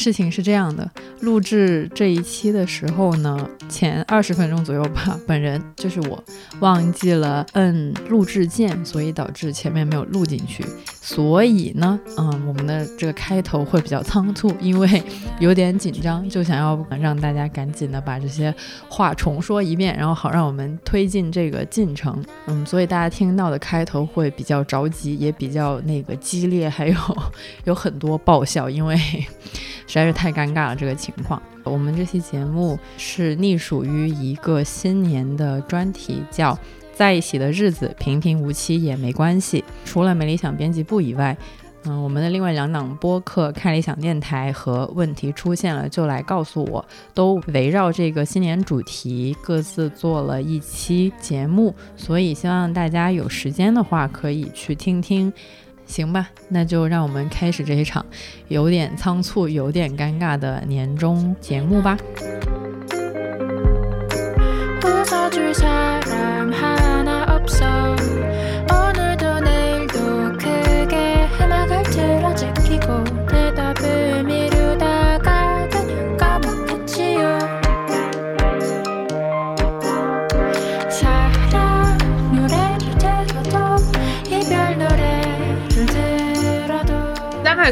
事情是这样的，录制这一期的时候呢，前二十分钟左右吧，本人就是我忘记了摁录制键，所以导致前面没有录进去。所以呢，嗯，我们的这个开头会比较仓促，因为 有点紧张，就想要让大家赶紧的把这些话重说一遍，然后好让我们推进这个进程。嗯，所以大家听到的开头会比较着急，也比较那个激烈，还有 有很多爆笑，因为。实在是太尴尬了，这个情况。我们这期节目是隶属于一个新年的专题，叫“在一起的日子平平无奇也没关系”。除了没理想编辑部以外，嗯，我们的另外两档播客“看理想电台”和“问题出现了就来告诉我”，都围绕这个新年主题各自做了一期节目，所以希望大家有时间的话可以去听听。行吧，那就让我们开始这一场有点仓促、有点尴尬的年终节目吧。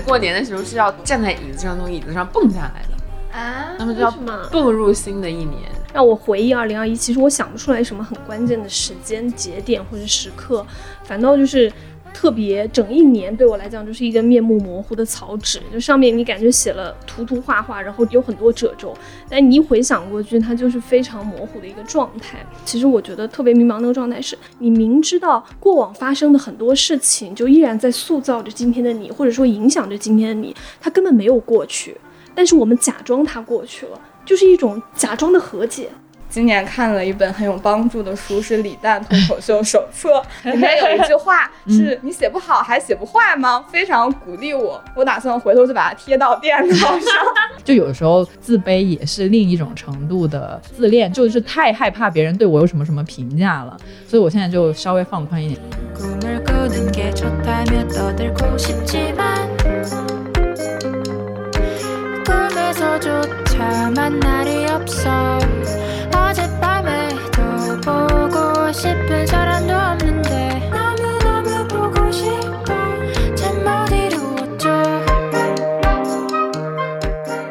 过年的时候是要站在椅子上，从椅子上蹦下来的啊，那么就要步入新的一年。让我回忆二零二一，其实我想不出来什么很关键的时间节点或者时刻，反倒就是。特别整一年对我来讲就是一个面目模糊的草纸，就上面你感觉写了涂涂画画，然后有很多褶皱，但你一回想过去，它就是非常模糊的一个状态。其实我觉得特别迷茫那个状态是，你明知道过往发生的很多事情，就依然在塑造着今天的你，或者说影响着今天的你，它根本没有过去，但是我们假装它过去了，就是一种假装的和解。今年看了一本很有帮助的书，是李诞脱口秀手册，里面有一句话是“你写不好还写不坏吗？”非常鼓励我，我打算回头就把它贴到电脑上。就有时候自卑也是另一种程度的自恋，就是太害怕别人对我有什么什么评价了，所以我现在就稍微放宽一点。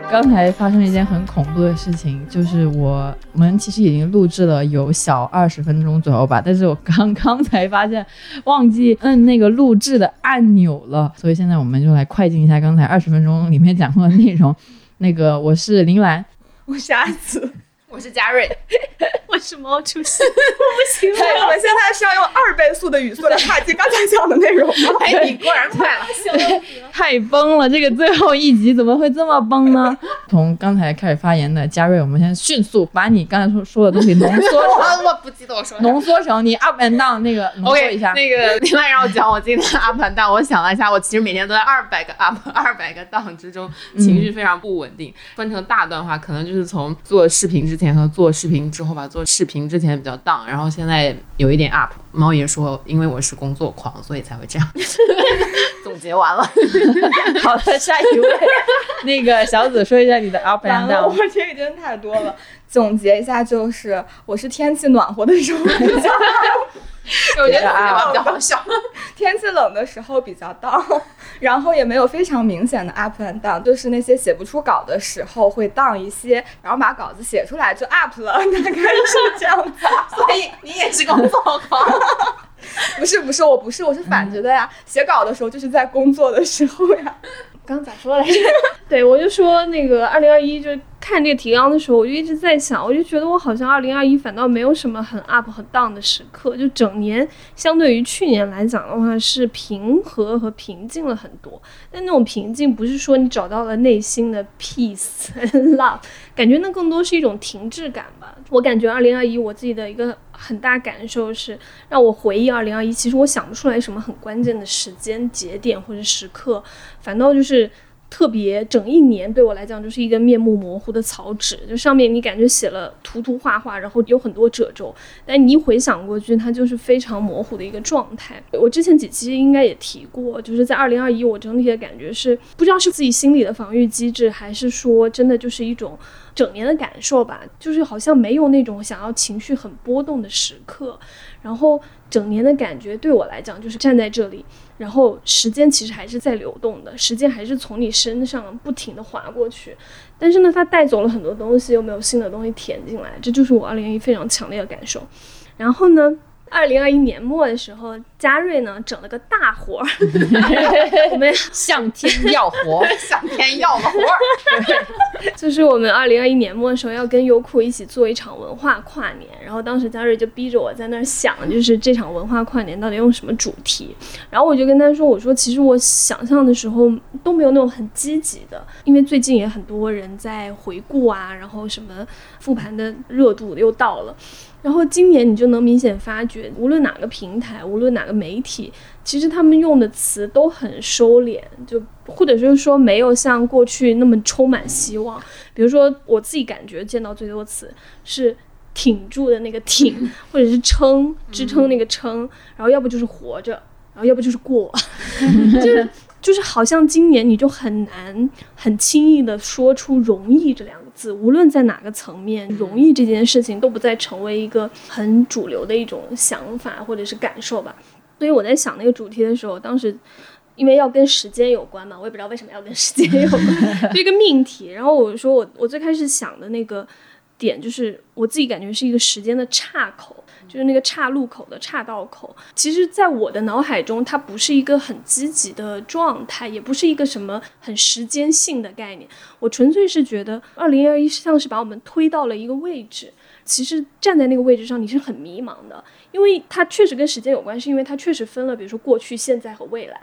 刚才发生了一件很恐怖的事情，就是我们其实已经录制了有小二十分钟左右吧，但是我刚刚才发现忘记摁那个录制的按钮了，所以现在我们就来快进一下刚才二十分钟里面讲过的内容。那个我是林兰，我是阿紫。我是嘉瑞，我是毛主席，我不行了。我们现在是要用二倍速的语速来跨进刚才讲的内容吗？哎，你果然快了，太崩了！这个最后一集怎么会这么崩呢？从刚才开始发言的嘉瑞，我们先迅速把你刚才说说的东西浓缩成，我不记得我说浓缩成你 up and down 那个浓缩一下。那个另外让我讲我今天的 up and down，我想了一下，我其实每天都在二百个 up、二百个 down 之中，情绪非常不稳定。分成大段话，可能就是从做视频之。之前和做视频之后吧，做视频之前比较 down，然后现在有一点 up。猫爷说，因为我是工作狂，所以才会这样。总结完了，好的，下一位，那个小紫说一下你的 up and down。我这个真的太多了，总结一下就是，我是天气暖和的时候。我觉得比较好笑。天气冷的时候比较 down，然后也没有非常明显的 up and down，就是那些写不出稿的时候会 down 一些，然后把稿子写出来就 up 了，大概是这样子。所以你也是工作狂？不是不是，我不是，我是反着的呀。写稿的时候就是在工作的时候呀。刚咋说来着？对我就说那个二零二一就。看这个提纲的时候，我就一直在想，我就觉得我好像二零二一反倒没有什么很 up 和 down 的时刻，就整年相对于去年来讲的话是平和和平静了很多。但那种平静不是说你找到了内心的 peace and love，感觉那更多是一种停滞感吧。我感觉二零二一我自己的一个很大感受是，让我回忆二零二一，其实我想不出来什么很关键的时间节点或者时刻，反倒就是。特别整一年对我来讲就是一个面目模糊的草纸，就上面你感觉写了涂涂画画，然后有很多褶皱，但你一回想过去，它就是非常模糊的一个状态。我之前几期应该也提过，就是在二零二一，我整体的感觉是不知道是自己心理的防御机制，还是说真的就是一种整年的感受吧，就是好像没有那种想要情绪很波动的时刻，然后整年的感觉对我来讲就是站在这里。然后时间其实还是在流动的，时间还是从你身上不停的划过去，但是呢，它带走了很多东西，又没有新的东西填进来，这就是我二零一非常强烈的感受。然后呢？二零二一年末的时候，嘉瑞呢整了个大活儿，我们向天要活，向天要个活儿。就是我们二零二一年末的时候要跟优酷一起做一场文化跨年，然后当时嘉瑞就逼着我在那儿想，就是这场文化跨年到底用什么主题，然后我就跟他说，我说其实我想象的时候都没有那种很积极的，因为最近也很多人在回顾啊，然后什么复盘的热度又到了。然后今年你就能明显发觉，无论哪个平台，无论哪个媒体，其实他们用的词都很收敛，就或者就是说没有像过去那么充满希望。比如说我自己感觉见到最多词是挺住的那个挺，或者是撑支撑那个撑，然后要不就是活着，然后要不就是过，就是就是好像今年你就很难很轻易的说出容易这两个。无论在哪个层面，容易这件事情都不再成为一个很主流的一种想法或者是感受吧。所以我在想那个主题的时候，当时因为要跟时间有关嘛，我也不知道为什么要跟时间有关，这个命题。然后我说我我最开始想的那个点就是我自己感觉是一个时间的岔口。就是那个岔路口的岔道口，其实，在我的脑海中，它不是一个很积极的状态，也不是一个什么很时间性的概念。我纯粹是觉得，二零二一像是把我们推到了一个位置。其实站在那个位置上，你是很迷茫的，因为它确实跟时间有关，是因为它确实分了，比如说过去、现在和未来。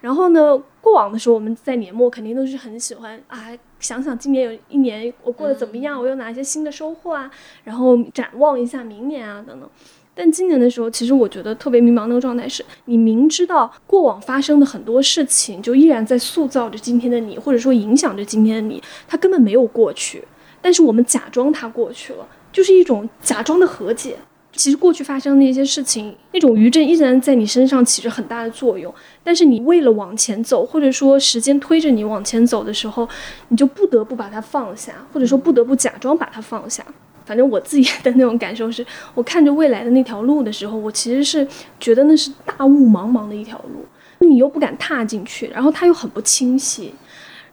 然后呢，过往的时候，我们在年末肯定都是很喜欢啊，想想今年有一年我过得怎么样，我有哪些新的收获啊，然后展望一下明年啊等等。但今年的时候，其实我觉得特别迷茫那个状态是，你明知道过往发生的很多事情，就依然在塑造着今天的你，或者说影响着今天的你，它根本没有过去，但是我们假装它过去了。就是一种假装的和解。其实过去发生的一些事情，那种余震依然在你身上起着很大的作用。但是你为了往前走，或者说时间推着你往前走的时候，你就不得不把它放下，或者说不得不假装把它放下。反正我自己的那种感受是，我看着未来的那条路的时候，我其实是觉得那是大雾茫茫的一条路，你又不敢踏进去，然后它又很不清晰。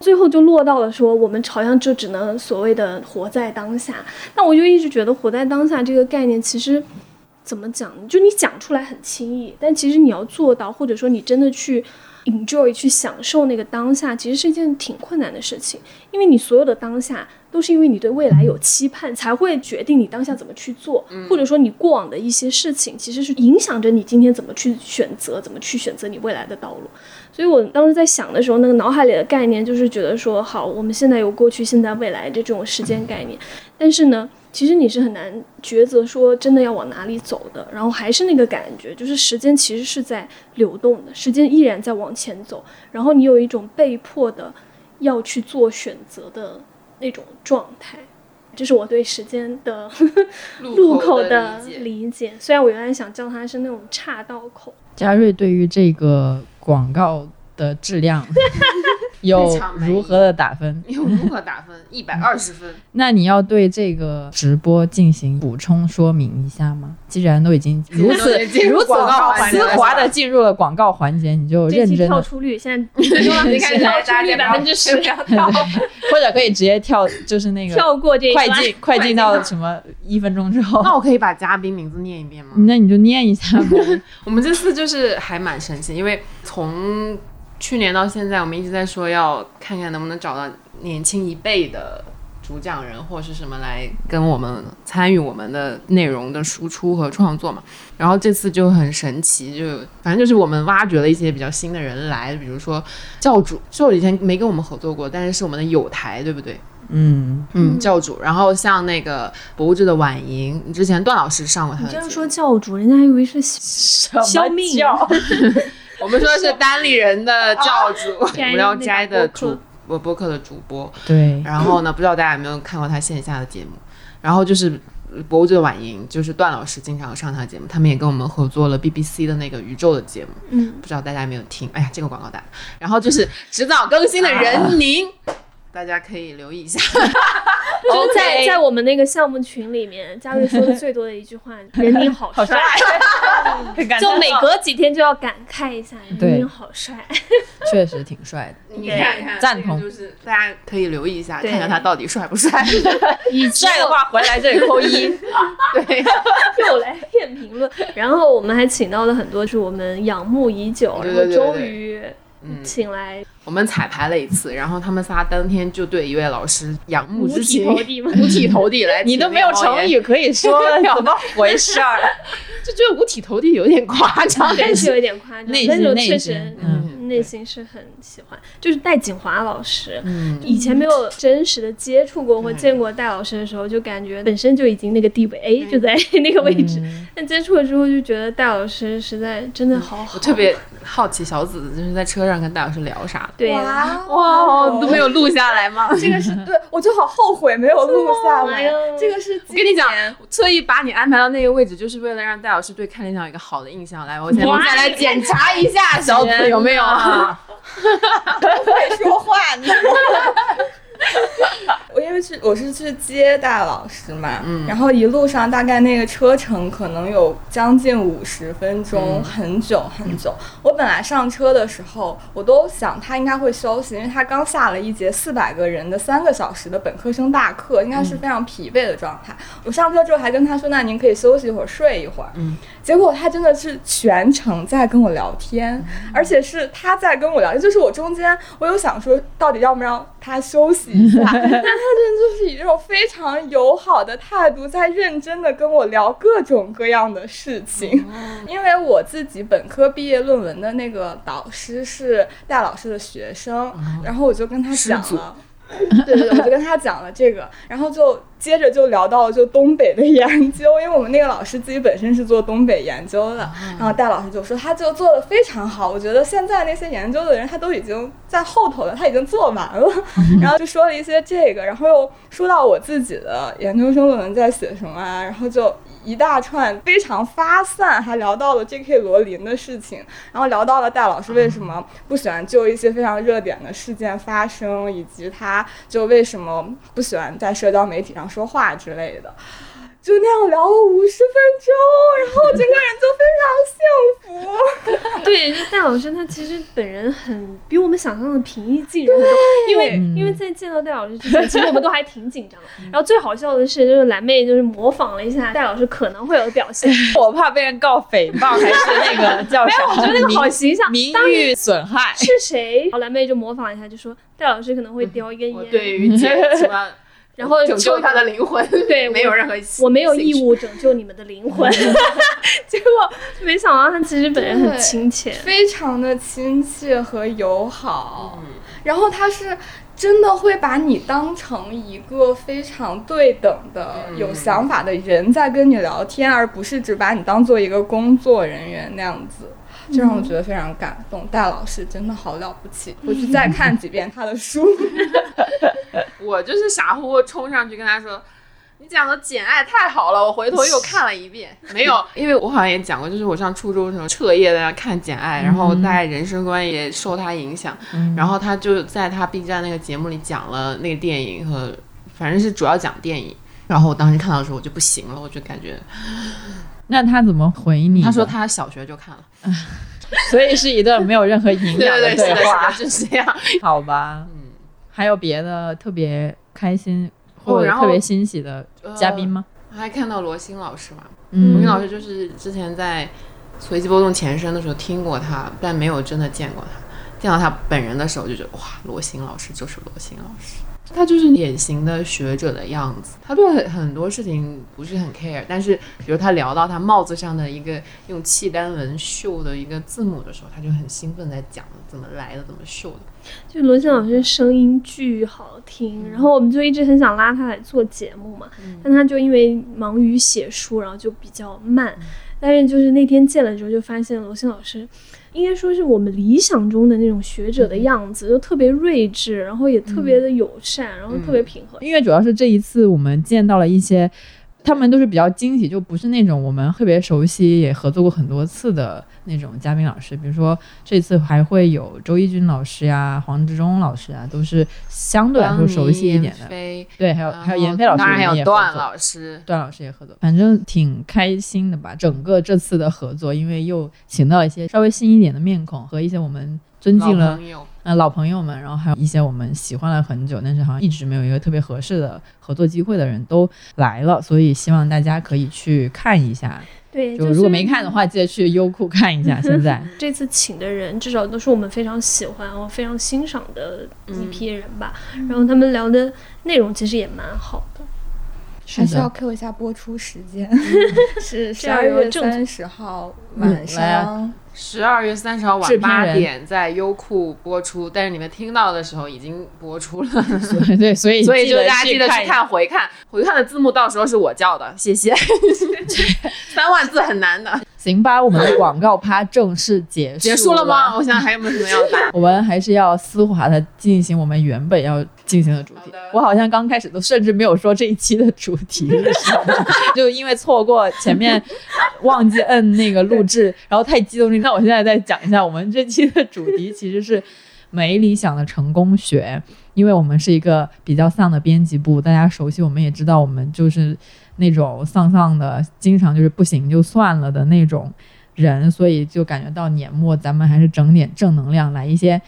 最后就落到了说，我们好像就只能所谓的活在当下。那我就一直觉得，活在当下这个概念，其实怎么讲？就你讲出来很轻易，但其实你要做到，或者说你真的去 enjoy 去享受那个当下，其实是一件挺困难的事情。因为你所有的当下，都是因为你对未来有期盼，才会决定你当下怎么去做，或者说你过往的一些事情，其实是影响着你今天怎么去选择，怎么去选择你未来的道路。所以我当时在想的时候，那个脑海里的概念就是觉得说，好，我们现在有过去、现在、未来的这种时间概念，但是呢，其实你是很难抉择说真的要往哪里走的。然后还是那个感觉，就是时间其实是在流动的，时间依然在往前走，然后你有一种被迫的要去做选择的那种状态。这是我对时间的 路口的理解。虽然我原来想叫它是那种岔道口。嘉瑞对于这个广告的质量。有如何的打分？有如何打分？一百二十分。那你要对这个直播进行补充说明一下吗？既然都已经如此 如此丝滑的进入了广告环节，你就认真。跳出率现在跳出率百分之十，或者可以直接跳，就是那个跳过这快进快进到什么一分钟之后。那我可以把嘉宾名字念一遍吗？那你就念一下吧。我们这次就是还蛮神奇，因为从。去年到现在，我们一直在说要看看能不能找到年轻一辈的主讲人或是什么来跟我们参与我们的内容的输出和创作嘛。然后这次就很神奇，就反正就是我们挖掘了一些比较新的人来，比如说教主，我以前没跟我们合作过，但是是我们的友台，对不对？嗯嗯，教主。然后像那个博物志的婉莹，之前段老师上过他。你这样说教主，人家还以为是消命教。我们说的是单立人的教主，无聊斋的主播播客的主播。对，然后呢，不知道大家有没有看过他线下的节目？然后就是《博物志晚莹》，就是段老师经常上他的节目，他们也跟我们合作了 BBC 的那个宇宙的节目。嗯，不知道大家有没有听？哎呀，这个广告打的。然后就是迟早更新的人宁，大家可以留意一下。就是在在我们那个项目群里面，佳瑞说的最多的一句话，人民好帅，就每隔几天就要感慨一下，人民好帅。确实挺帅的。你看看，赞同就是大家可以留意一下，看看他到底帅不帅。以帅的话回来这里扣一。对，又来骗评论。然后我们还请到了很多是我们仰慕已久，对然后终于嗯，请来我们彩排了一次，然后他们仨当天就对一位老师仰慕五之情，体投地吗？五体投地来。你都没有成语，可以说，怎么回事儿？就觉得五体投地有点夸张，但是有一点夸张，内但是我确心内心实嗯内心是很喜欢。就是戴锦华老师，嗯，以前没有真实的接触过或嗯见过戴老师的时候，就感觉本身就已经那个地位，哎，就在那个位置。嗯但接触了之后，就觉得戴老师实在真的好好。我特别好奇小紫子就是在车上跟戴老师聊啥的。对哇哇，都没有录下来吗？这个是对我就好后悔没有录下来。这个是我跟你讲，特意把你安排到那个位置，就是为了让戴老师对看理想有一个好的印象。来，我先我们再来检查一下小紫有没有啊？会说话呢。我因为去我是去接戴老师嘛，嗯然后一路上大概那个车程可能有将近五十分钟，嗯很久很久。我本来上车的时候，我都想他应该会休息，因为他刚下了一节四百个人的三个小时的本科生大课，应该是非常疲惫的状态。我上车之后还跟他说：“那您可以休息一会儿，睡一会儿。”嗯，结果他真的是全程在跟我聊天，而且是他在跟我聊天，就是我中间我有想说到底要不要他休息一下，但他真的就是以这种非常友好的态度在认真的跟我聊各种各样的事情。因为我自己本科毕业论文的那个导师是戴老师的学生，然后我就跟他讲了。对对对，我就跟他讲了这个，然后就接着就聊到了就东北的研究，因为我们那个老师自己本身是做东北研究的，然后戴老师就说他就做的非常好，我觉得现在那些研究的人他都已经在后头了，他已经做完了，然后就说了一些这个，然后又说到我自己的研究生论文在写什么啊，然后就。一大串非常发散，还聊到了 J.K. 罗琳的事情，然后聊到了戴老师为什么不喜欢就一些非常热点的事件发生，以及他就为什么不喜欢在社交媒体上说话之类的。就那样聊了五十分钟，然后整个人就非常幸福。对，就戴老师他其实本人很比我们想象的平易近人很多，因为嗯因为在见到戴老师之前，其实我们都还挺紧张的。然后最好笑的是，就是蓝妹就是模仿了一下戴老师可能会有的表现，我怕被人告诽谤，还是那个叫啥？我觉得那个好形象。名誉损害。是谁？然后蓝妹就模仿一下，就说戴老师可能会叼一根烟，对于解什么然后拯救他的灵魂，对 没有任何我没有义。务拯救你们的灵魂。结果没想到他其实本人很亲切。非常的亲切和友好，嗯然后他是真的会把你当成一个非常对等的、嗯有想法的人在跟你聊天，而不是只把你当做一个工作人员那样子。这让我觉得非常感动，戴老师真的好了不起，回去再看几遍他的书。我就是傻乎乎冲上去跟他说。你讲的《简爱》太好了，我回头又看了一遍。没有，因为我好像也讲过，就是我上初中的时候彻夜的看《简爱》，然后大概人生观也受他影响。然后他就在他 B 站那个节目里讲了那个电影和，反正是主要讲电影。然后我当时看到的时候我就不行了，我就感觉那他怎么回你？他说他小学就看了，所以是一段没有任何营养对对 对，是的，话，是的，就是这样。好吧？嗯，还有别的特别开心或者特别欣喜的嘉宾吗？我还看到罗欣老师嘛，罗嗯欣老师就是之前在随机波动前身的时候听过他，但没有真的见过他。见到他本人的时候，就觉得哇，罗欣老师就是罗欣老师，他就是典型的学者的样子。他对很很多事情不是很 care，但是比如他聊到他帽子上的一个用契丹文绣的一个字母的时候，他就很兴奋在讲怎么来的，怎么绣的。就罗欣老师声音巨好听，然后我们就一直很想拉他来做节目嘛，但他就因为忙于写书，然后就比较慢。但是就是那天见了之后，就发现罗欣老师，应该说是我们理想中的那种学者的样子，就特别睿智，然后也特别的友善，然后特别平和。因为主要是这一次我们见到了一些。他们都是比较惊喜，就不是那种我们特别熟悉也合作过很多次的那种嘉宾老师。比如说这次还会有周一军老师呀、黄志忠老师啊，都是相对来说熟悉一点的。对，还有还有闫飞老师，当然还有段老师，段老师也合作，反正挺开心的吧。整个这次的合作，因为又请到一些稍微新一点的面孔和一些我们。尊敬了，呃，老朋友们，然后还有一些我们喜欢了很久，但是好像一直没有一个特别合适的合作机会的人都来了，所以希望大家可以去看一下。对，就如果没看的话，记得去优酷看一下。现在 这次请的人至少都是我们非常喜欢、我非常欣赏的一批人吧，然后他们聊的内容其实也蛮好的。还需要 Q 一下播出时间，是十二月三十号晚上。十二月三十号晚八点在优酷播出，但是你们听到的时候已经播出了。对，所以所以就大家记得去看回看，回看的字幕到时候是我叫的，谢谢。三万字很难的。行吧，我们的广告趴正式结束结束了吗？我想还有没有什么要打？我们还是要丝滑的进行我们原本要进行的主题。我好像刚开始都甚至没有说这一期的主题，就因为错过前面忘记摁那个录制，然后太激动。那我现在再讲一下，我们这期的主题其实是没理想的成功学，因为我们是一个比较丧的编辑部，大家熟悉，我们也知道，我们就是。那种丧丧的，经常就是不行就算了的那种人，所以就感觉到年末咱们还是整点正能量，来一些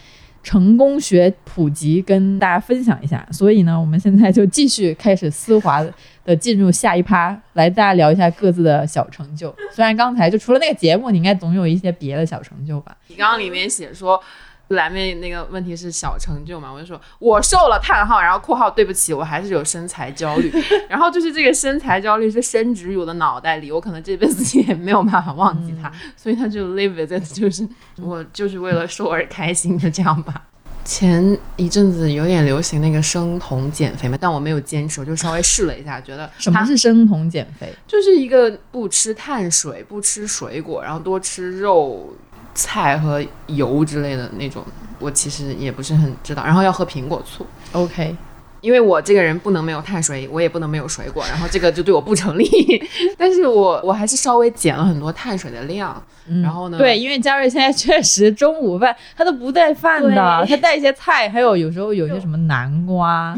成功学普及跟大家分享一下。所以呢，我们现在就继续开始丝滑的进入下一趴，来大家聊一下各自的小成就。虽然刚才就除了那个节目，你应该总有一些别的小成就吧？你刚刚里面写说。来面那个问题是小成就嘛？我就说我瘦了，叹号，然后括号对不起，我还是有身材焦虑。然后就是这个身材焦虑是深植于我的脑袋里，我可能这辈子也没有办法忘记它，所以他就 live with it，就是我就是为了瘦而开心的这样吧。前一阵子有点流行那个生酮减肥嘛，但我没有坚持，我就稍微试了一下，觉得什么是生酮减肥？就是一个不吃碳水、不吃水果，然后多吃肉。菜和油之类的那种，我其实也不是很知道。然后要喝苹果醋，OK，因为我这个人不能没有碳水，我也不能没有水果，然后这个就对我不成立。但是我我还是稍微减了很多碳水的量。然后呢？对，因为嘉瑞现在确实中午饭他都不带饭的，他带一些菜，还有有时候有些什么南瓜。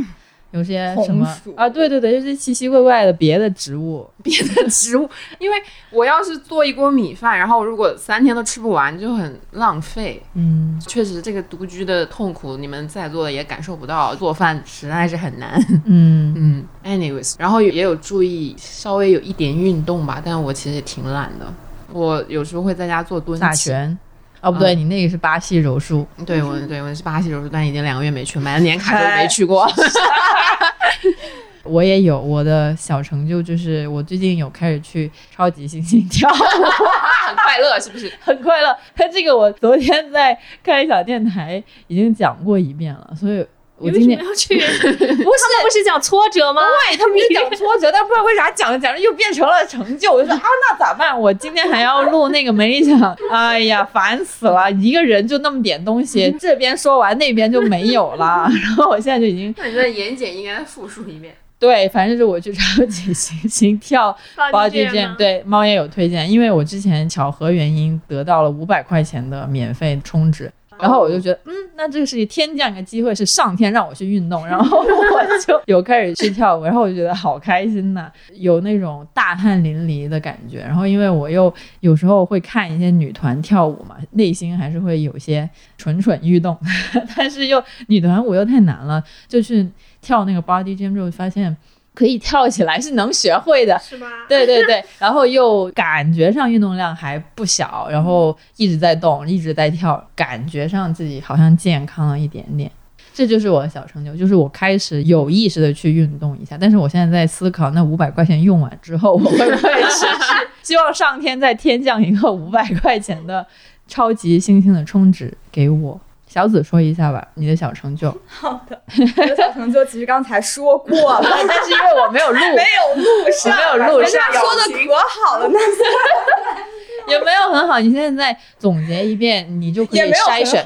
有些什么啊？对对对，就是奇奇怪怪的别的植物，别的植物。因为我要是做一锅米饭，然后如果三天都吃不完，就很浪费。嗯，确实这个独居的痛苦，你们在座的也感受不到。做饭实在是很难。嗯 嗯。Anyways，然后也有注意稍微有一点运动吧，但我其实也挺懒的。我有时候会在家做蹲打拳。哦，不对，你那个是巴西柔术。对，我对我是巴西柔术，但已经两个月没去，买了年卡都没去过。我也有我的小成就，就是我最近有开始去超级星星跳，很快乐，是不是？很快乐。他这个我昨天在开小电台已经讲过一遍了，所以。我今天要去，不是不是讲挫折吗？对，他们是讲挫折，但不知道为啥讲着讲着又变成了成就。我就说啊，那咋办？我今天还要录那个没理想，哎呀，烦死了！一个人就那么点东西，这边说完那边就没有了。然后我现在就已经，那你的言简应该复述一遍。对，反正是我去超级星星跳 body jam，对，猫也有推荐，因为我之前巧合原因得到了五百块钱的免费充值。然后我就觉得，嗯，那这个是天降一个机会，是上天让我去运动，然后我就有开始去跳舞，然后我就觉得好开心呐，有那种大汗淋漓的感觉。然后因为我又有时候会看一些女团跳舞嘛，内心还是会有些蠢蠢欲动，但是又女团舞又太难了，就去跳那个 body jam 之后发现。可以跳起来 是能学会的，是吗？对对对，然后又感觉上运动量还不小，然后一直在动，一直在跳，感觉上自己好像健康了一点点。这就是我的小成就，就是我开始有意识的去运动一下。但是我现在在思考，那五百块钱用完之后，我会不会持续？希望上天再天降一个五百块钱的超级星星的充值给我。小紫说一下吧，你的小成就。好的，我的小成就其实刚才说过了，但是因为我没有录，没有录上，没有录上，说的可好了 呢。很好。你现在再总结一遍，你就可以也没有筛选。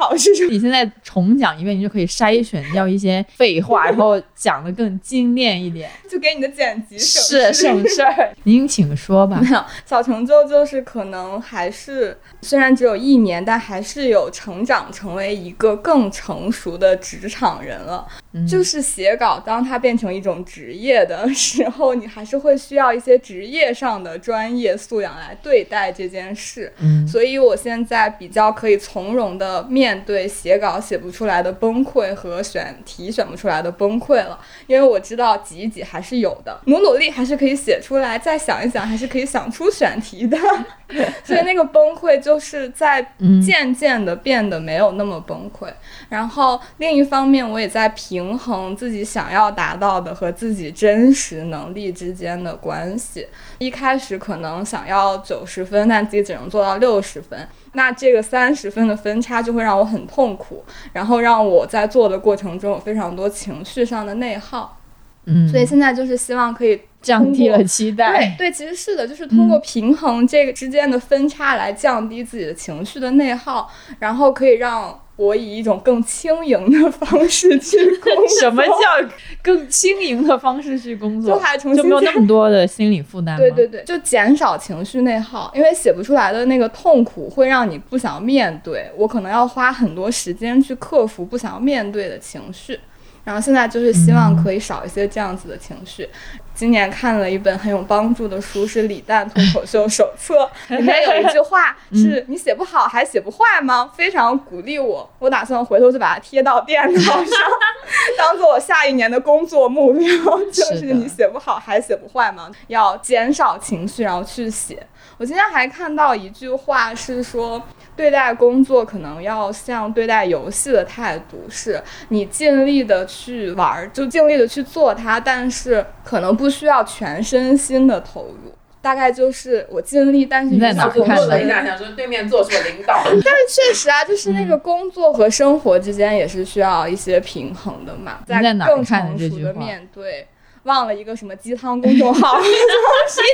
你现在重讲一遍，你就可以筛选掉一些废话，然后讲的更精炼一点，就给你的剪辑省是 事省事儿。您请说吧。没有小成就，就是可能还是虽然只有一年，但还是有成长，成为一个更成熟的职场人了。嗯就是写稿，当它变成一种职业的时候，你还是会需要一些职业上的专业素养来对待这件事。嗯所以我现在比较可以从容的面对写稿写不出来的崩溃和选题选不出来的崩溃了，因为我知道挤一挤还是有的，努努力还是可以写出来，再想一想还是可以想出选题的。所以那个崩溃就是在嗯渐渐的变得没有那么崩溃。然后另一方面，我也在平衡自己想要达到的和自己真实能力之间的关系。一开始可能想要九十分，但自己只能做到六十分，那这个三十分的分差就会让我很痛苦，然后让我在做的过程中有非常多情绪上的内耗。嗯，所以现在就是希望可以降低了期对待。对，其实是的，就是通过平衡这个之间的分差来降低自己的情绪的内耗，然后可以让我以一种更轻盈的方式去工作。什么叫更轻盈的方式去工作？就还重新就没有那么多的心理负担吗？对对对，就减少情绪内耗，因为写不出来的那个痛苦会让你不想面对，我可能要花很多时间去克服不想面对的情绪。然后现在就是希望可以少一些这样子的情绪。今年看了一本很有帮助的书，是李诞脱口秀手册，里面有一句话是“你写不好还写不坏吗？”非常鼓励我。我打算回头就把它贴到电脑上，当做我下一年的工作目标，就是你写不好还写不坏吗？要减少情绪，然后去写。我今天还看到一句话是说，对待工作可能要像对待游戏的态度，是你尽力的去玩儿，就尽力的去做它，但是可能不需要全身心的投入。大概就是我尽力，但是你在哪看的一下，想说对面坐是我领导。但是确实啊，就是那个工作和生活之间也是需要一些平衡的嘛，在更成熟的面对。忘了一个什么鸡汤公众号 你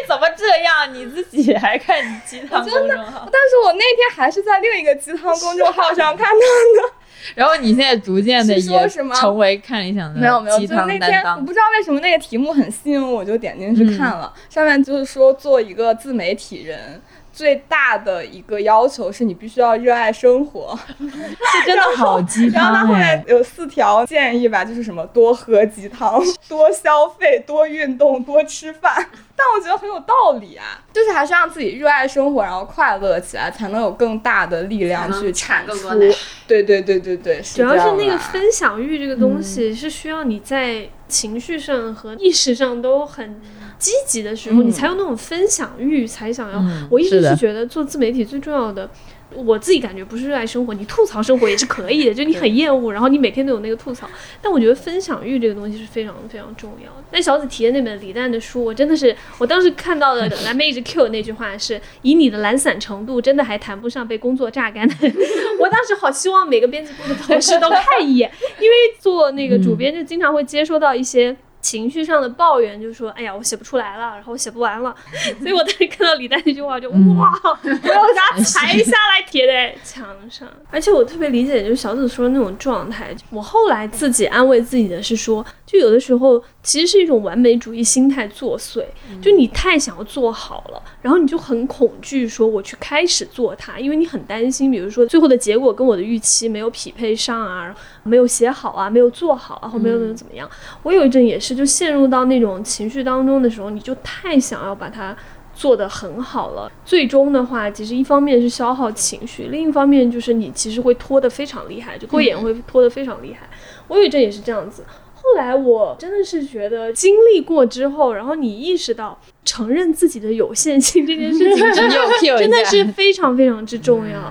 怎么这样？你自己还看鸡汤公众号？但是我那天还是在另一个鸡汤公众号上看到的。然后你现在逐渐的也成为看理想的没有没有，就那天我不。知道为什么那个题目很吸引我，我就点进去看了。上面就是说做一个自媒体人。最大的一个要求是你必须要热爱生活，这真的好鸡然后他后面！有四条建议吧，就是什么多喝鸡汤、多消费、多运动、多吃饭。但我觉得很有道理啊，就是还是让自己热爱生活，然后快乐起来，才能有更大的力量去产出更多。对对对对对，主要是那个分享欲这个东西，是需要你在情绪上和意识上都很积极的时候，嗯你才有那种分享欲，才想要。嗯我一直是觉得做自媒体最重要的。我自己感觉不是热爱生活，你吐槽生活也是可以的，就你很厌恶，然后你每天都有那个吐槽。但我觉得分享欲这个东西是非常非常重要的。那小紫提的那本李诞的书，我真的是，我当时看到的蓝妹一直 Q 的那句话是：以你的懒散程度，真的还谈不上被工作榨干的。我当时好希望每个编辑部的同事都看一眼，因为做那个主编就经常会接收到一些。情绪上的抱怨，就说：“哎呀，我写不出来了，然后我写不完了。”所以我当时看到李诞那句话，就哇，我要把它裁下来贴在墙上。而且我特别理解，就是小紫说的那种状态。我后来自己安慰自己的是说，就有的时候其实是一种完美主义心态作祟，就你太想要做好了，然后你就很恐惧说我去开始做它，因为你很担心，比如说最后的结果跟我的预期没有匹配上啊，没有写好啊，没有做好啊，或没有怎么怎么样。我有一阵也是，就陷入到那种情绪当中的时候，你就太想要把它。做得很好了，最终的话，其实一方面是消耗情绪，另一方面就是你其实会拖得非常厉害，就拖延会拖得非常厉害。我有一阵也是这样子，后来我真的是觉得经历过之后，然后你意识到承认自己的有限性这件事情，真的真的是非常非常之重要。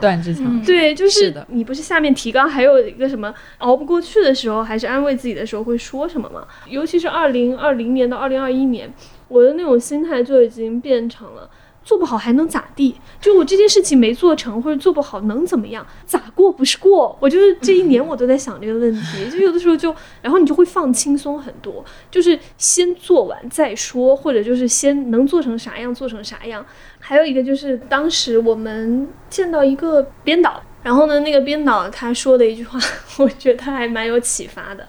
对，就是你不是下面提纲还有一个什么熬不过去的时候，还是安慰自己的时候会说什么吗？尤其是二零二零年到二零二一年，我的那种心态就已经变成了。做不好还能咋地？就我这件事情没做成或者做不好能怎么样？咋过不是过？我就是这一年我都在想这个问题，就有的时候就，然后你就会放轻松很多，就是先做完再说，或者就是先能做成啥样做成啥样。还有一个就是当时我们见到一个编导，然后呢，那个编导他说的一句话，我觉得他还蛮有启发的。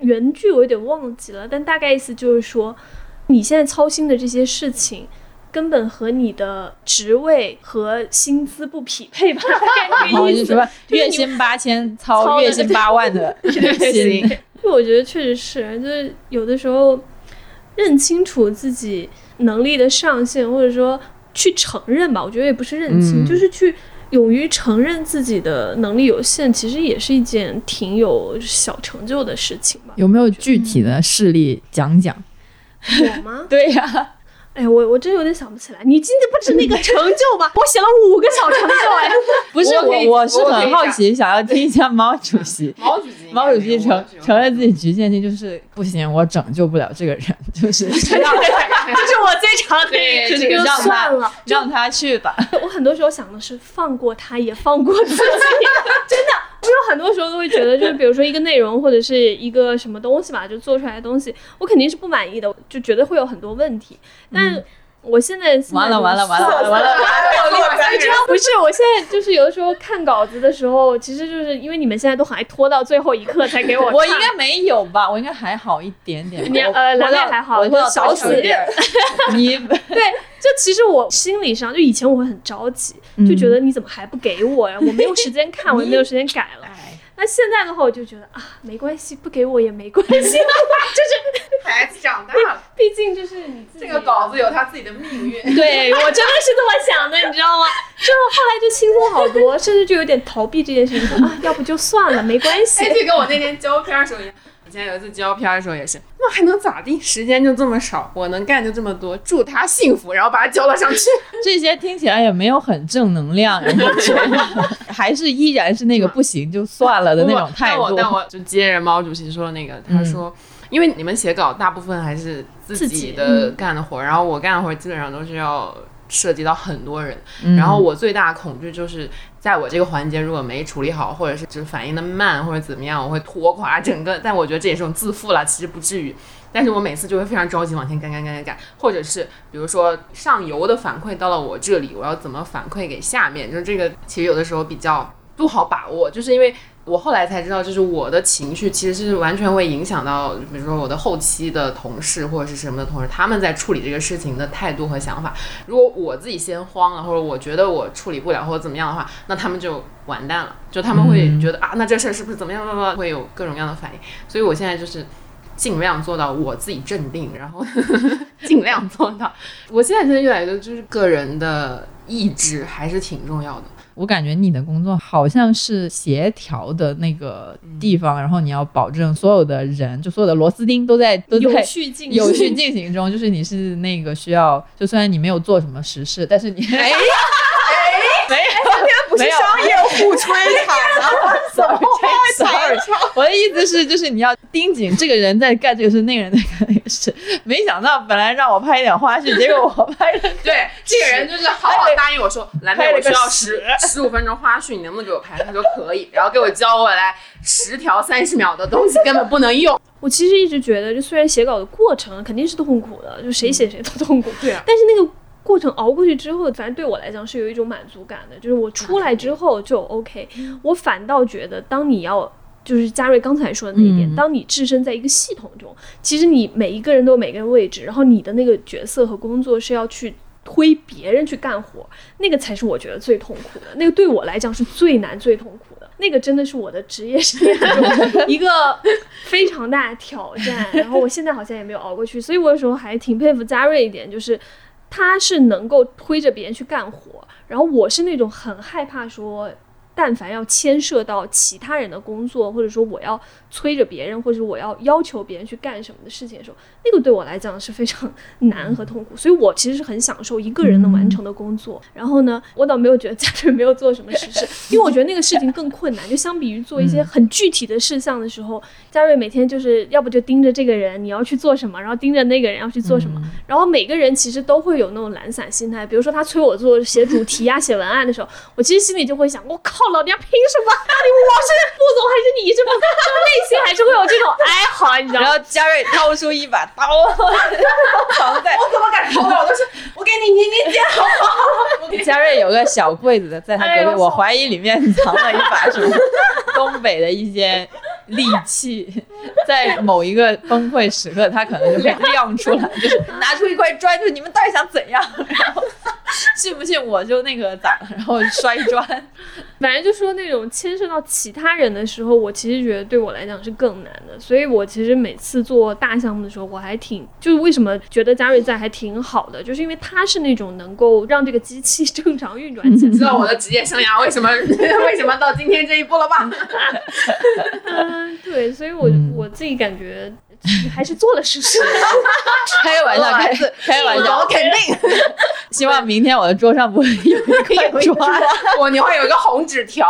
原句我有点忘记了，但大概意思就是说，你现在操心的这些事情。根本和你的职位和薪资不匹配吧？然后就什么月薪八千操月薪八万的 薪，就我觉得确实是，就是有的时候认清楚自己能力的上限，或者说去承认吧，我觉得也不是认清，就是去勇于承认自己的能力有限，其实也是一件挺有小成就的事情吧。有没有具体的事例讲讲？我吗？对呀。哎，我我真有点想不起来。你今天不是那个成就吗？我写了五个小成就，哎，不是我，我是很好奇，想要听一下毛 主席。毛主席，毛主席承承认自己局限性，就是不行，我拯救不了这个人，就是这是我最长的，就是让算了，让他去吧。我很多时候想的是放过他，也放过自己，真的。我有很多时候都会觉得，就是比如说一个内容或者是一个什么东西吧，就做出来的东西，我肯定是不满意的，就觉得会有很多问题。但我现在完了完了完了完了完了！你知道不是？我现在就是有的时候看稿子的时候，其实就是因为你们现在都很爱拖到最后一刻才给我。我应该没有吧？我应该还好一点点。你呃，蓝妹还好，我小死点。你对，就其实我心理上，就以前我会很着急，就觉得你怎么还不给我呀？我没有时间看，我也没有时间改了。那现在的话，我就觉得啊，没关系，不给我也没关系，就是孩子长大了，毕竟就是你这个稿子有他自己的命运。对我真的是这么想的，你知道吗？就后来就轻松好多，甚至就有点逃避这件事情，说啊，要不就算了，没关系。就跟我那天 交片儿时候一样。以前有一次交片的时候也是，那还能咋地？时间就这么少，我能干就这么多，祝他幸福，然后把它交了上去。这些听起来也没有很正能量，还是依然是那个不行就算了的那种态度。但我就接着毛主席说那个，他说，因为你们写稿大部分还是自己的干的活，然后我干的活基本上都是要。涉及到很多人，然后我最大的恐惧就是在我这个环节如果没处理好，或者是就是反应的慢或者怎么样，我会拖垮整个。但我觉得这也是种自负了，其实不至于。但是我每次就会非常着急往前赶赶赶赶赶，或者是比如说上游的反馈到了我这里，我要怎么反馈给下面？就是这个其实有的时候比较不好把握，就是因为。我后来才知道，就是我的情绪其实是完全会影响到，比如说我的后期的同事或者是什么的同事，他们在处理这个事情的态度和想法。如果我自己先慌了，或者我觉得我处理不了或者怎么样的话，那他们就完蛋了。就他们会觉得啊，那这事儿是不是怎么样？会有各种各样的反应。所以我现在就是尽量做到我自己镇定，然 后尽量做到。我现在真的越来越就是个人的意志还是挺重要的。我感觉你的工作好像是协调的那个地方，然后你要保证所有的人，就所有的螺丝钉都在都在有序进 有序进行中。就是你是那个需要，就虽然你没有做什么实事，但是你哎哎，没有，不是商业互吹场吗？怎么吹场？我的意思是，就是你要盯紧这个人在干这个事，那个人在干那个事。没想到本来让我拍一点花絮，结果我拍了。对，这个人就是好好答应我说，来，我需要十十五分钟花絮，你能不能给我拍？他说可以，然后给我交过来十条三十秒的东西，根本不能用。我其实一直觉得，就虽然写稿的过程肯定是痛苦的，就谁写谁都痛苦。对啊。但是那个过程熬过去之后，反正对我来讲是有一种满足感的，就是我出来之后就 OK。我反倒觉得，当你要。就是嘉瑞刚才说的那一点，当你置身在一个系统中，其实你每一个人都有每个人位置，然后你的那个角色和工作是要去推别人去干活，那个才是我觉得最痛苦的，那个对我来讲是最难最痛苦的，那个真的是我的职业生涯中 一个非常大的挑战。然后我现在好像也没有熬过去，所以我有时候还挺佩服嘉瑞一点，就是他是能够推着别人去干活，然后我是那种很害怕说。但凡要牵涉到其他人的工作，或者说我要催着别人，或者我要要求别人去干什么的事情的时候，那个对我来讲是非常难和痛苦。所以我其实是很享受一个人能完成的工作。然后呢，我倒没有觉得家瑞没有做什么实事，因为我觉得那个事情更困难。就相比于做一些很具体的事项的时候，嘉瑞每天就是要不就盯着这个人你要去做什么，然后盯着那个人要去做什么。然后每个人其实都会有那种懒散心态。比如说他催我做写主题呀、写文案的时候，我其实心里就会想：我靠，老娘凭什么？到底我是副总还是你是副总？内心还是会有这种哀嚎，你知道吗？然后嘉瑞掏出一把刀，藏在我怎么敢偷的？我都是我给你你你剪好不好？嘉瑞有个小柜子在他隔壁，我怀疑里面藏了一把什么东北的一些利器，在某一个崩溃时刻，他可能就会亮出来，就是拿出一块砖，就是你们到底想怎样？然后信不信我就那个咋，然后摔砖。反正就说那种牵涉到其他人的时候，我其实觉得对我来讲是更难的。所以我其实每次做大项目的时候，我还挺就是为什么觉得嘉瑞在还挺好的，就是因为他是那种能够让这个机器正常运转起来。知道我的职业生涯为什么 为什么到今天这一步了吧？嗯，对，所以我、我自己感觉还是做了实事。开个玩笑，开开个玩笑我，肯定，希望明天我的桌上不会有一块砖。我你会有一个红纸条。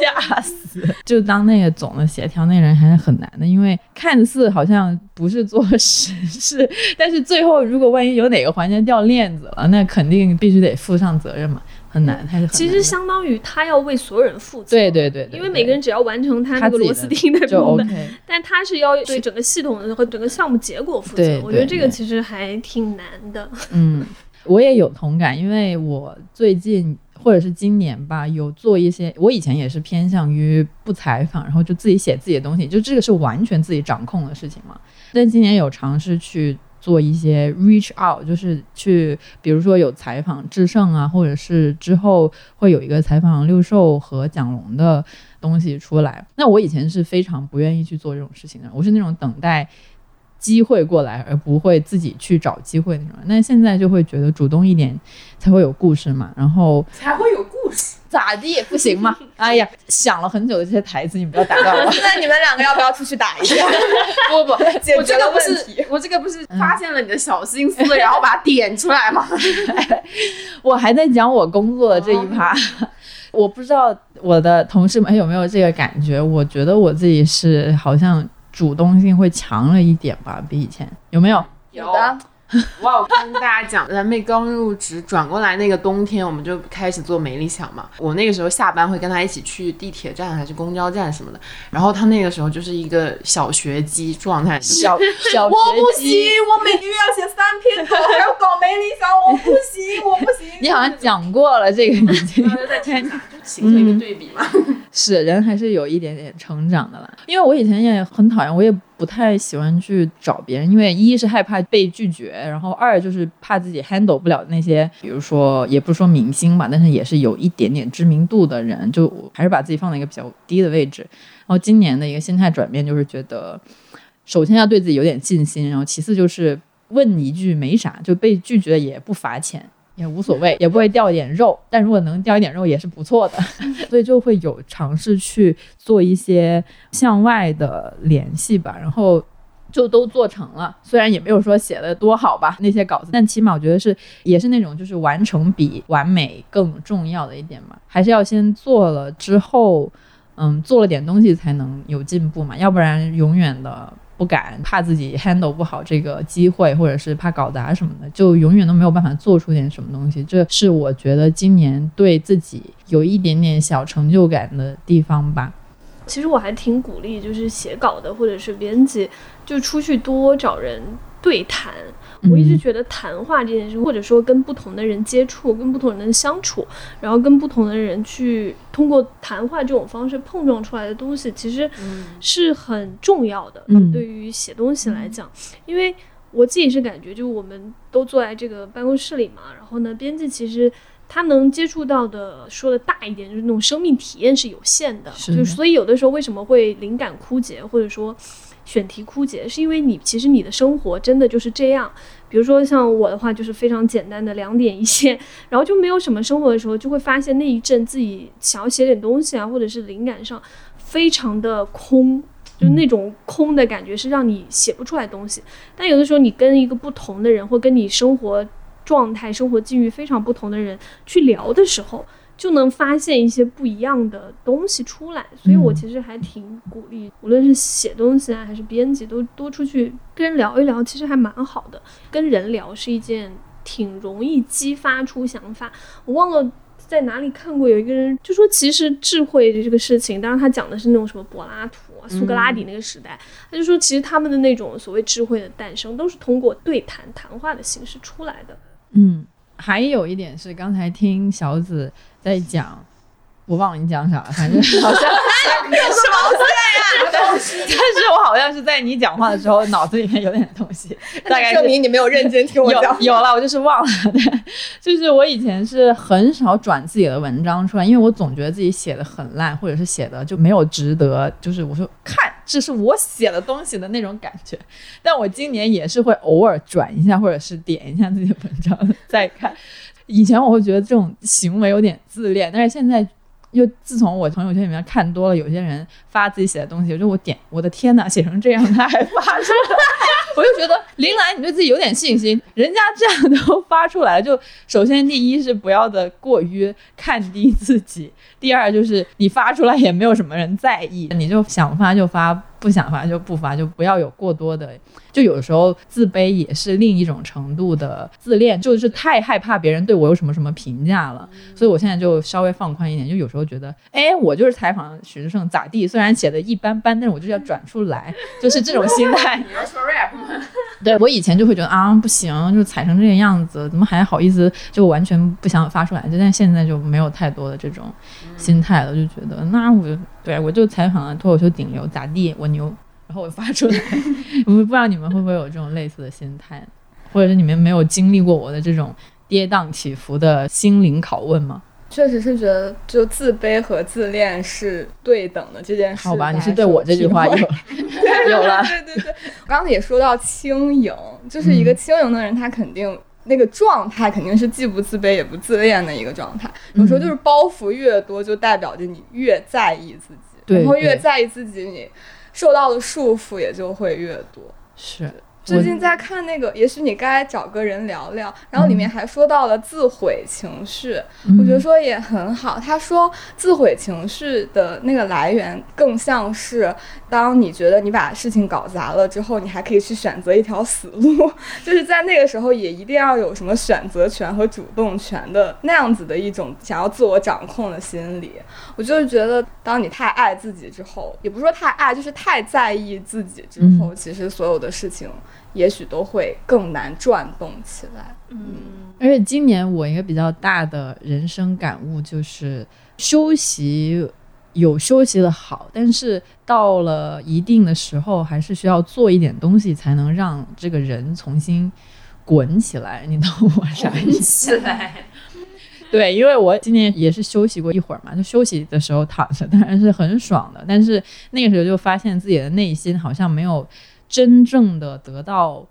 吓死！就当那个总的协调那人还是很难的，因为看似好像不是做实事，但是最后如果万一有哪个环节掉链子了，那肯定必须得负上责任嘛，很难，还是很其实相当于他要为所有人负责。对对对对，因为每个人只要完成他那个螺丝钉的就部分，OK。但他是要对整个系统的和整个项目结果负责。对我觉得这个其实还挺难的。嗯，我也有同感，因为我最近或者是今年吧，有做一些，我以前也是偏向于不采访，然后就自己写自己的东西，就这个是完全自己掌控的事情嘛。但今年有尝试去做一些 reach out，就是去，比如说有采访智胜啊，或者是之后会有一个采访六兽和蒋龙的东西出来。那我以前是非常不愿意去做这种事情的，我是那种等待。机会过来，而不会自己去找机会那种。那现在就会觉得主动一点才会有故事嘛。然后才会有。咋地不行吗？哎呀，想了很久的这些台词，你不要打断我。那你们两个要不要出去打一架？不不，我这个不是我这个不是发现了你的小心思，然后把它点出来吗？我还在讲我工作的这一趴。我不知道我的同事们有没有这个感觉，我觉得我自己是好像主动性会强了一点吧，比以前有没有？有的。我有跟大家讲，蓝妹刚入职转过来那个冬天，我们就开始做美丽想嘛。我那个时候下班会跟她一起去地铁站还是公交站什么的，然后她那个时候就是一个小学鸡状态，小 小我不学鸡行，我每个月要写三篇稿，还要搞美理想，我不行，我不行。你好像讲过了这个 已经。形成一个对比嘛。是人还是有一点点成长的啦。因为我以前也很讨厌，我也不太喜欢去找别人，因为一是害怕被拒绝，然后二就是怕自己 handle 不了那些，比如说也不是说明星吧，但是也是有一点点知名度的人，就还是把自己放在一个比较低的位置。然后今年的一个心态转变就是觉得，首先要对自己有点信心，然后其次就是问一句没啥，就被拒绝也不罚钱。也无所谓，也不会掉一点肉，但如果能掉一点肉也是不错的，所以就会有尝试去做一些向外的联系吧，然后就都做成了。虽然也没有说写的多好吧，那些稿子，但起码我觉得是也是那种就是完成比完美更重要的一点嘛，还是要先做了之后，嗯，做了点东西才能有进步嘛，要不然永远的。不敢，怕自己 handle 不好这个机会，或者是怕搞砸什么的，就永远都没有办法做出点什么东西。这是我觉得今年对自己有一点点小成就感的地方吧。其实我还挺鼓励，就是写稿的或者是编辑，就出去多找人对谈。我一直嗯觉得谈话这件事，或者说跟不同的人接触，跟不同人相处，然后跟不同的人去通过谈话这种方式碰撞出来的东西，其实是很重要的。嗯对于写东西来讲，因为我自己是感觉，就我们都坐在这个办公室里嘛，然后呢，编辑其实。他能接触到的，说的大一点，就是那种生命体验是有限的，是的就所以有的时候为什么会灵感枯竭，或者说选题枯竭，是因为你其实你的生活真的就是这样，比如说像我的话，就是非常简单的两点一线，然后就没有什么生活的时候，就会发现那一阵自己想要写点东西啊，或者是灵感上非常的空，就那种空的感觉是让你写不出来东西。但有的时候你跟一个不同的人，或跟你生活状态、生活境遇非常不同的人去聊的时候，就能发现一些不一样的东西出来。所以我其实还挺鼓励，无论是写东西啊，还是编辑，都多出去跟人聊一聊，其实还蛮好的。跟人聊是一件挺容易激发出想法。我忘了在哪里看过，有一个人就说，其实智慧的这个事情，当然他讲的是那种什么柏拉图啊、苏格拉底那个时代，他就说，其实他们的那种所谓智慧的诞生，都是通过对谈、谈话的形式出来的。嗯，还有一点是，刚才听小紫在讲，我忘了你讲啥了，反正 好像 但是我好像是在你讲话的时候，脑子里面有点东西，大概证明你没有认真听我讲。有有了，我就是忘了。对，就是我以前是很少转自己的文章出来，因为我总觉得自己写的很烂，或者是写的就没有值得，就是我说看这是我写的东西的那种感觉。但我今年也是会偶尔转一下，或者是点一下自己的文章再看。以前我会觉得这种行为有点自恋，但是现在。又自从我朋友圈里面看多了，有些人发自己写的东西，就我点，我的天呐，写成这样他还发出来，我就觉得林兰，你对自己有点信心，人家这样都发出来了，就首先第一是不要的过于看低自己，第二就是你发出来也没有什么人在意，你就想发就发，不想发就不发，就不要有过多的，就有时候自卑也是另一种程度的自恋，就是太害怕别人对我有什么什么评价了，所以我现在就稍微放宽一点，就有时候觉得，哎，我就是采访许志胜咋地，虽然写的一般般，但是我就是要转出来，就是这种心态。你要说 rap 吗？对我以前就会觉得啊不行，就踩成这个样子，怎么还好意思就完全不想发出来？就但现在就没有太多的这种心态了，就觉得那我就对我就采访了脱口秀顶流咋地，我牛，然后我发出来。我不知道你们会不会有这种类似的心态，或者是你们没有经历过我的这种跌宕起伏的心灵拷问吗？确实是觉得，就自卑和自恋是对等的这件事。好吧，你是对我这句话有 有了。对对对，我刚才也说到轻盈，就是一个轻盈的人，他肯定那个状态肯定是既不自卑也不自恋的一个状态。有时候就是包袱越多，就代表着你越在意自己，对然后越在意自己，你受到的束缚也就会越多。是。最近在看那个，也许你该找个人聊聊，然后里面还说到了自毁情绪，我觉得说也很好。他说自毁情绪的那个来源更像是，当你觉得你把事情搞砸了之后，你还可以去选择一条死路，就是在那个时候也一定要有什么选择权和主动权的那样子的一种想要自我掌控的心理。我就是觉得，当你太爱自己之后，也不是说太爱，就是太在意自己之后，其实所有的事情。也许都会更难转动起来。嗯而且今年我一个比较大的人生感悟就是，休息有休息的好，但是到了一定的时候，还是需要做一点东西，才能让这个人重新滚起来。你懂我啥意思？对，因为我今年也是休息过一会儿嘛，就休息的时候躺着，当然是很爽的，但是那个时候就发现自己的内心好像没有真正的得到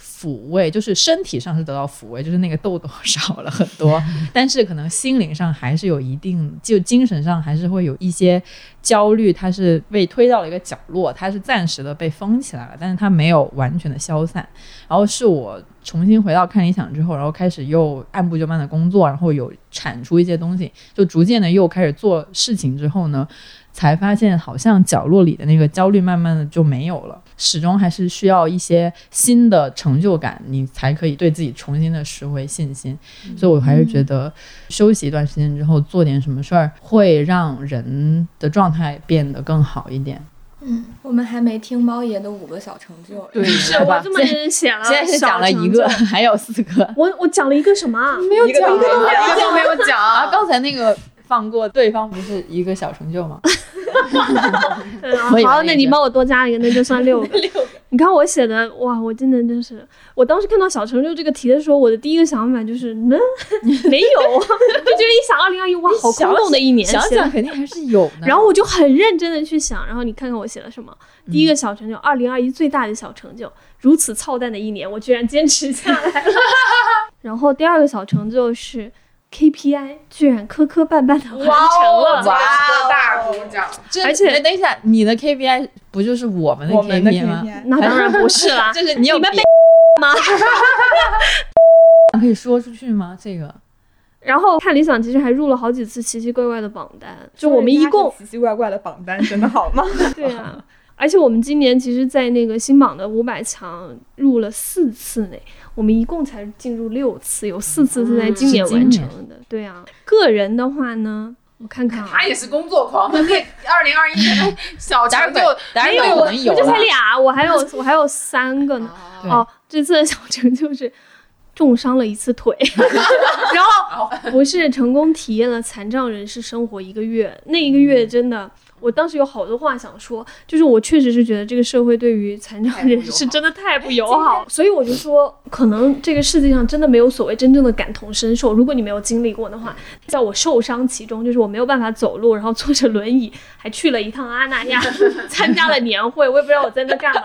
抚慰，就是身体上是得到抚慰，就是那个痘痘少了很多，但是可能心灵上还是有一定，就精神上还是会有一些焦虑，它是被推到了一个角落，它是暂时的被封起来了，但是它没有完全的消散。然后是我重新回到看理想之后，然后开始又按部就班的工作，然后有产出一些东西，就逐渐的又开始做事情之后呢，才发现好像角落里的那个焦虑慢慢的就没有了，始终还是需要一些新的成就感，你才可以对自己重新的拾回信心。所以我还是觉得休息一段时间之后，做点什么事儿会让人的状态变得更好一点。嗯，我们还没听猫爷的五个小成就。对，是我这么认真写了，现在是讲了一个，还有四个。我我讲了一个什么啊？没有一个都没有，一个都没有讲啊，刚才那个放过对方不是一个小成就吗？好，那你那个帮我多加一个，那就算六个。你你看我写的，哇，我真的真是，我当时看到小成就这个题的时候，我的第一个想法就是，嗯，没有，就觉得一想二零二一，哇，好空洞的一年，想写想肯定还是有的。然后我就很认真的去想，然后你看看我写了什么。第一个小成就，二零二一最大的小成就，如此操蛋的一年，我居然坚持下来了。然后第二个小成就是。KPI 居然磕磕绊绊的完成了，哇！大鼓掌！而且等一下，你的 KPI 不就是我们的 KPI 吗？KPI 那当然不是啦，就是你有你们别 吗？可以说出去吗？这个然后看理想其实还入了好几次奇奇怪怪的榜单，就我们一共奇奇怪怪的榜单，真的好吗？对啊，而且我们今年其实，在那个新榜的五百强入了四次呢，我们一共才进入六次，有四次是在今年完成的。对啊，个人的话呢，我看看啊，他也是工作狂，那二零二一年的小成就当然没有我可能有我就才俩，我还有 我还有三个呢。哦，这次的小成就是重伤了一次腿，然后不是成功体验了残障人士生活一个月，那一个月真的。我当时有好多话想说，就是我确实是觉得这个社会对于残障人士真的太不友好，所以我就说，可能这个世界上真的没有所谓真正的感同身受。如果你没有经历过的话，在我受伤其中，就是我没有办法走路，然后坐着轮椅，还去了一趟阿那亚，参加了年会，我也不知道我在那干嘛，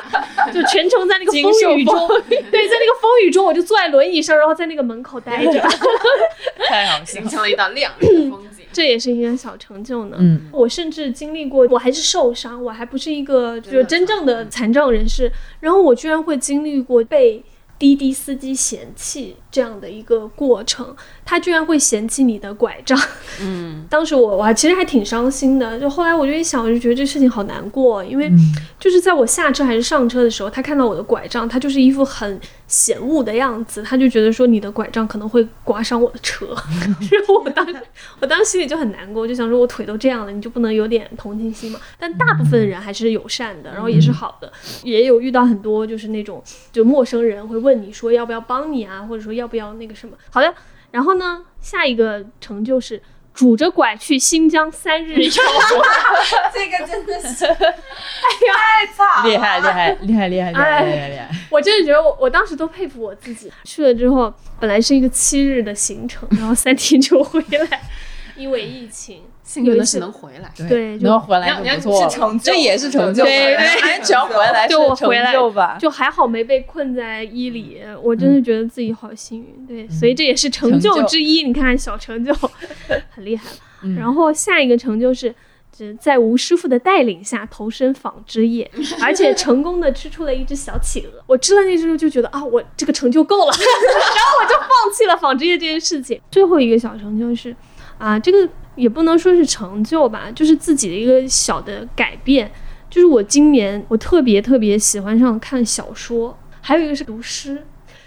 就全程在那个风雨中，对，在那个风雨中，我就坐在轮椅上，然后在那个门口待着，太好笑形成了一道亮丽的风景。这也是一点小成就呢。嗯，我甚至经历过，我还是受伤，我还不是一个就是真正的残障人士，然后我居然会经历过被滴滴司机嫌弃这样的一个过程，他居然会嫌弃你的拐杖。嗯，当时我我还其实还挺伤心的，就后来我就一想，我就觉得这事情好难过，因为嗯就是在我下车还是上车的时候，他看到我的拐杖，他就是一副很嫌恶的样子，他就觉得说你的拐杖可能会刮伤我的车，然后我当时我当时心里就很难过，就想说我腿都这样了，你就不能有点同情心吗？但大部分人还是友善的，然后也是好的，也有遇到很多就是那种就陌生人会问你说要不要帮你啊，或者说要不要那个什么。好的，然后呢，下一个成就是。拄着拐去新疆三日 游，这个真的是太惨了，厉害厉害厉害厉害厉害厉害厉害！我真的觉得我我当时都佩服我自己。去了之后，本来是一个七日的行程，然后三天就回来，因为疫情。幸运的是能回来。对就能回来就不错了，是成就这也是成就，对对安全回来是成回来就吧？就还好没被困在伊犁，我真的觉得自己好幸运。对，所以这也是成就之一。你看，小成就 很厉害了。然后下一个成就是。在吴师傅的带领下投身纺织业，而且成功的吃出了一只小企鹅。我吃了那只就觉得啊，我这个成就够了，然后我就放弃了纺织业这件事情。最后一个小成就是，啊，这个也不能说是成就吧，就是自己的一个小的改变。就是我今年我特别特别喜欢上看小说，还有一个是读诗，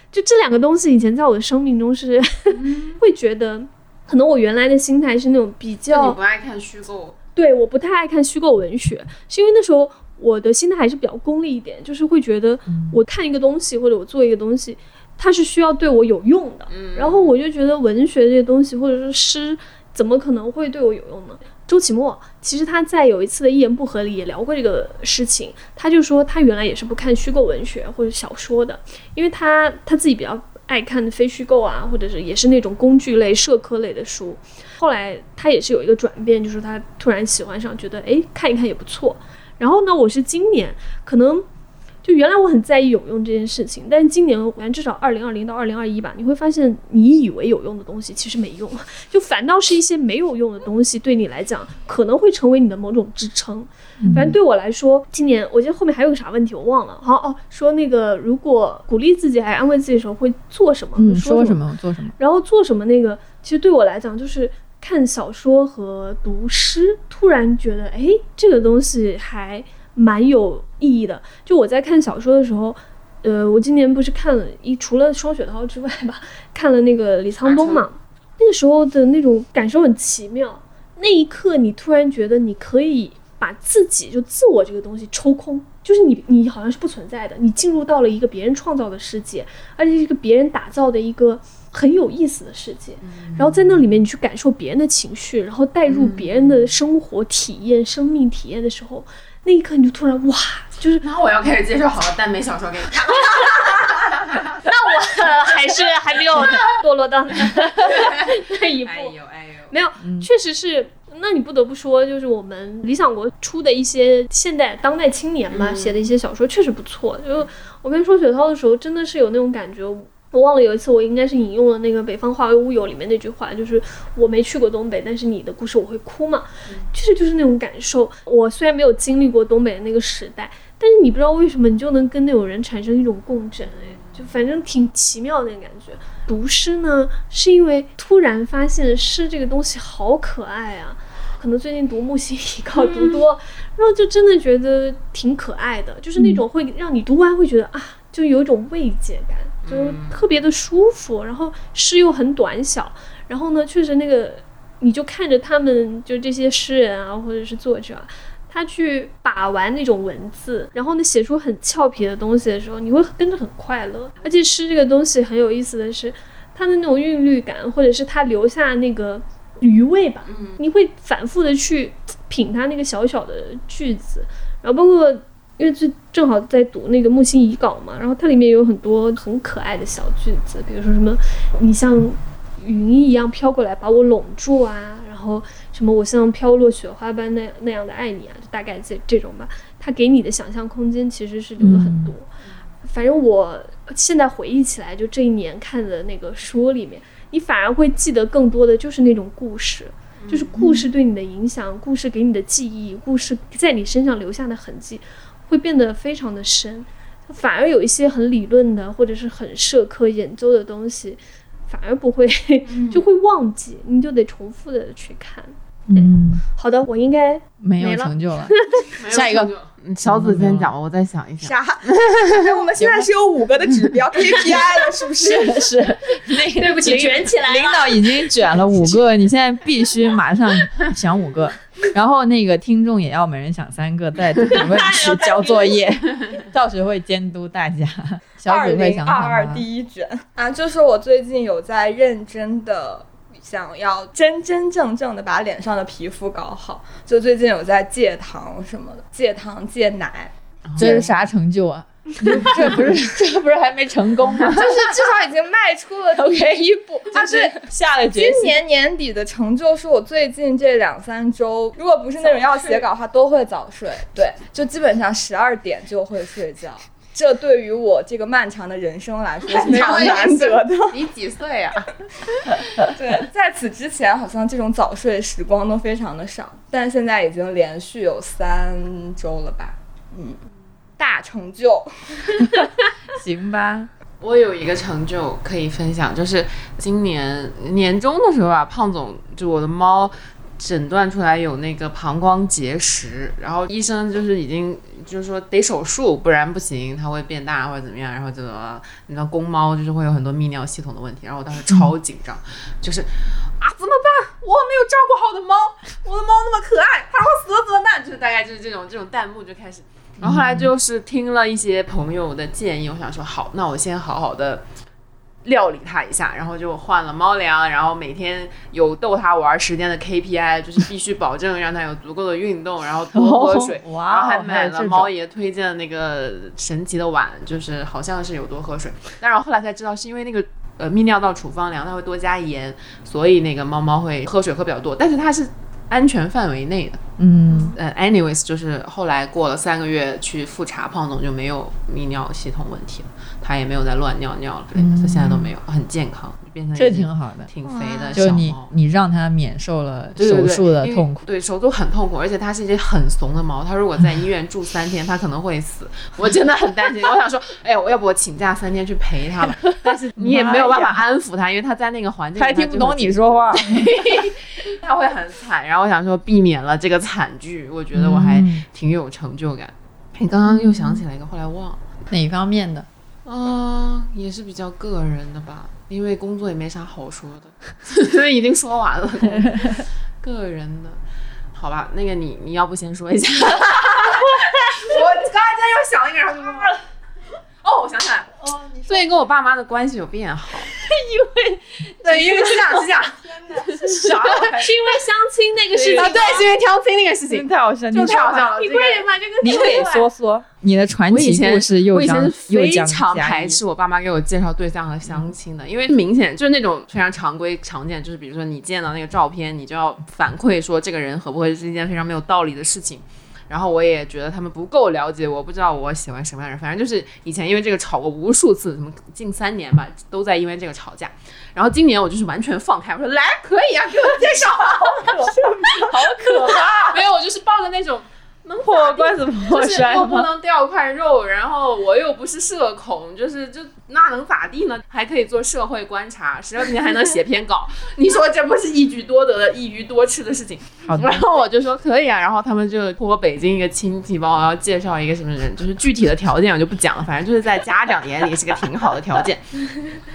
就这两个东西以前在我的生命中是 会觉得，可能我原来的心态是那种比较你不爱看虚构，对，我不太爱看虚构文学，是因为那时候我的心态还是比较功利一点，就是会觉得我看一个东西或者我做一个东西，它是需要对我有用的。然后我就觉得文学这些东西或者是诗，怎么可能会对我有用呢？周启墨其实他在有一次的一言不合里也聊过这个事情，他就说他原来也是不看虚构文学或者小说的，因为他他自己比较爱看非虚构啊，或者是也是那种工具类、社科类的书。后来他也是有一个转变，就是他突然喜欢上，觉得诶看一看也不错。然后呢，我是今年可能就原来我很在意有用这件事情，但是今年反正至少二零二零到二零二一吧，你会发现你以为有用的东西其实没用，就反倒是一些没有用的东西对你来讲可能会成为你的某种支撑。反正对我来说，今年我记得后面还有个啥问题我忘了，好哦，说那个如果鼓励自己还安慰自己的时候会做什么，嗯，说什么。么做什么，然后做什么那个，其实对我来讲就是看小说和读诗，突然觉得，哎，这个东西还蛮有意义的。就我在看小说的时候，呃，我今年不是看了一除了双雪涛之外吧，看了那个李沧东嘛，那个时候的那种感受很奇妙。那一刻，你突然觉得你可以把自己就自我这个东西抽空，就是你你好像是不存在的，你进入到了一个别人创造的世界，而且是一个别人打造的一个很有意思的世界。然后在那里面，你去感受别人的情绪，然后带入别人的生活体验、生命体验的时候，那一刻你就突然哇，就是那我要开始介绍好了耽美小说给你看。那我还是还没有堕落到那 一步。哎呦哎呦，没有，确实是。那你不得不说，就是我们理想国出的一些现代当代青年嘛，写的一些小说确实不错。就我跟说雪涛的时候，真的是有那种感觉。我忘了有一次，我应该是引用了那个《北方化为乌有》里面那句话，就是我没去过东北，但是你的故事我会哭嘛，其实就是那种感受。我虽然没有经历过东北的那个时代，但是你不知道为什么，你就能跟那种人产生一种共振，哎，就反正挺奇妙的那个感觉。读诗呢，是因为突然发现诗这个东西好可爱啊，可能最近读木心一靠读多，然后就真的觉得挺可爱的，就是那种会让你读完会觉得啊，就有一种慰藉感。就特别的舒服，然后诗又很短小，然后呢，确实那个你就看着他们，就这些诗人啊，或者是作者，他去把玩那种文字，然后呢写出很俏皮的东西的时候，你会跟着很快乐。而且诗这个东西很有意思的是，它的那种韵律感，或者是它留下那个余味吧，你会反复的去品它那个小小的句子，然后包括。因为最正好在读那个木心遗稿嘛，然后它里面有很多很可爱的小句子，比如说什么你像云一样飘过来把我拢住啊，然后什么我像飘落雪花般那那样的爱你啊，就大概这这种吧。它给你的想象空间其实是留了很多。反正我现在回忆起来，就这一年看的那个书里面，你反而会记得更多的就是那种故事，就是故事对你的影响，故事给你的记忆，故事在你身上留下的痕迹。会变得非常的深，反而有一些很理论的或者是很社科研究的东西，反而不会 就会忘记，你就得重复的去看。嗯，好的，我应该没有成就了。下一个，小紫先讲吧，我再想一想。啥？我们现在是有五个的指标 KPI 了，是不是？是。那对不起，卷起来。领导已经卷了五个，你现在必须马上想五个。然后那个听众也要每人想三个，在评论区交作业，到时会监督大家。小紫会想二二第一卷啊，就是我最近有在认真的想要真真正正的把脸上的皮肤搞好，就最近有在戒糖什么的，戒糖戒奶，这是啥成就啊？这不是这不是还没成功吗？就是至少已经迈出了第 一步。他是下了决心。今年年底的成就是我最近这两三周，如果不是那种要写稿的话，都会早睡。对，就基本上十二点就会睡觉。这对于我这个漫长的人生来说是 非常难得的。你几岁啊？对，在此之前好像这种早睡时光都非常的少，但现在已经连续有三周了吧？嗯。大成就，行吧。我有一个成就可以分享，就是今年年终的时候啊，胖总就我的猫诊断出来有那个膀胱结石，然后医生就是已经就是说得手术，不然不行，它会变大或者怎么样。然后这个你知道公猫就是会有很多泌尿系统的问题，然后我当时超紧张，就是啊怎么办？我没有照顾好的猫，我的猫那么可爱，它如果死了怎么办？就是大概就是这种这种弹幕就开始。然后后来就是听了一些朋友的建议，我想说好，那我先好好的料理它一下，然后就换了猫粮，然后每天有逗它玩时间的 KPI，就是必须保证让它有足够的运动，然后多喝水，然后还买了猫爷推荐的那个神奇的碗，就是好像是有多喝水，但是后来才知道是因为那个呃泌尿道处方粮它会多加盐，所以那个猫猫会喝水喝比较多，但是它是安全范围内的。嗯，呃，anyways，就是后来过了三个月去复查，胖总就没有泌尿系统问题了，他也没有再乱尿尿了，他现在都没有，很健康，变成这挺好的，挺肥的。就是你，你让他免受了手术的痛苦，对手术很痛苦，而且它是一只很怂的猫，它如果在医院住三天，它可能会死，我真的很担心。我想说，哎呀，我要不我请假三天去陪它吧？但是你也没有办法安抚它，因为它在那个环境，它听不懂你说话，它会很惨。然后我想说，避免了这个惨剧，我觉得我还挺有成就感。你刚刚又想起来一个，后来忘了哪方面的啊？也是比较个人的吧，因为工作也没啥好说的，已经说完了。个人的，好吧，那个你你要不先说一下？我刚才在又想一个，然后就忘了。哦，我想起来，哦，最近跟我爸妈的关系有变好，因为对，因为是这样，是这样，啥？是因为相亲那个事情啊，对，是因为相亲那个事情，太好笑，就你太好笑了。这个。你快点把这个你给说说说你的传奇我以前故事又我以前将是非将常加一排斥我爸妈给我介绍对象和相亲的，因为明显就是那种非常常规常见，就是比如说你见到那个照片，你就要反馈说这个人合不合适，是一件非常没有道理的事情。然后我也觉得他们不够了解我，不知道我喜欢什么样的人。反正就是以前因为这个吵过无数次，什么近三年吧，都在因为这个吵架。然后今年我就是完全放开，我说来可以啊，给我介绍，好可怕！没有，我就是抱着那种能破罐子破就是摔吗？又不能掉块肉，然后我又不是社恐，就是就那能咋地呢？还可以做社会观察，十二年还能写篇稿，你说这不是一举多得的一鱼多吃的事情？然后我就说可以啊，然后他们就托我北京一个亲戚帮我要介绍一个什么人，就是具体的条件我就不讲了，反正就是在家长眼里是个挺好的条件，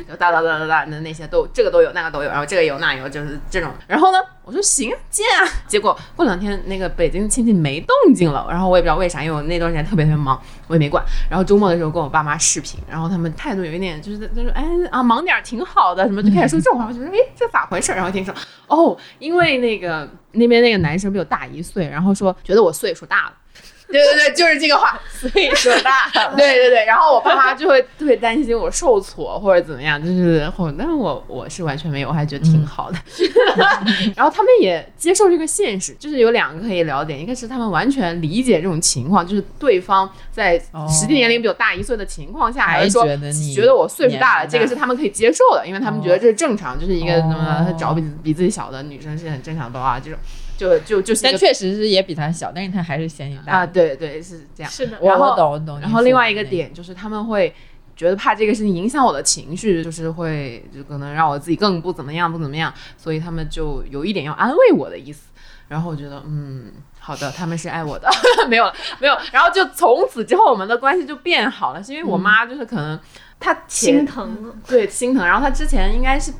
就哒哒哒哒哒的那些都这个都有那个都有，然后这个有那有，就是这种。然后呢，我说行啊，见啊。结果过两天那个北京亲戚没动静了，然后我也不知道为啥，因为我那段时间特别特别忙，我也没管。然后周末的时候跟我爸妈视频，然后他们态度有一点就是他说哎啊忙点儿挺好的，什么就开始说这种话，我就说哎这咋回事？然后听说哦，因为那个那边那个男生比我大一岁，然后说觉得我岁数大了。对对对，就是这个话，所以说大。对对对，然后我爸妈就会特别担心我受挫或者怎么样，就是后，但是我我是完全没有，我还觉得挺好的。然后他们也接受这个现实，就是有两个可以聊点，一个是他们完全理解这种情况，就是对方在哦实际年龄比我大一岁的情况下，还还是说觉得你觉得我岁数大了，这个是他们可以接受的，因为他们觉得这是正常，就是一个什么哦找比比自己小的女生是很正常的啊，这种就就就就是但确实是也比他小，但是他还是嫌你大啊，。对对是这样。是的，我然后我懂我懂。然后另外一个，点就是他们会觉得怕这个事情影响我的情绪，就是会就可能让我自己更不怎么样不怎么样，所以他们就有一点要安慰我的意思。然后我觉得嗯。好的，他们是爱我的，没有了，没有。然后就从此之后，我们的关系就变好了，是因为我妈就是可能她心疼。对心疼，然后她之前应该是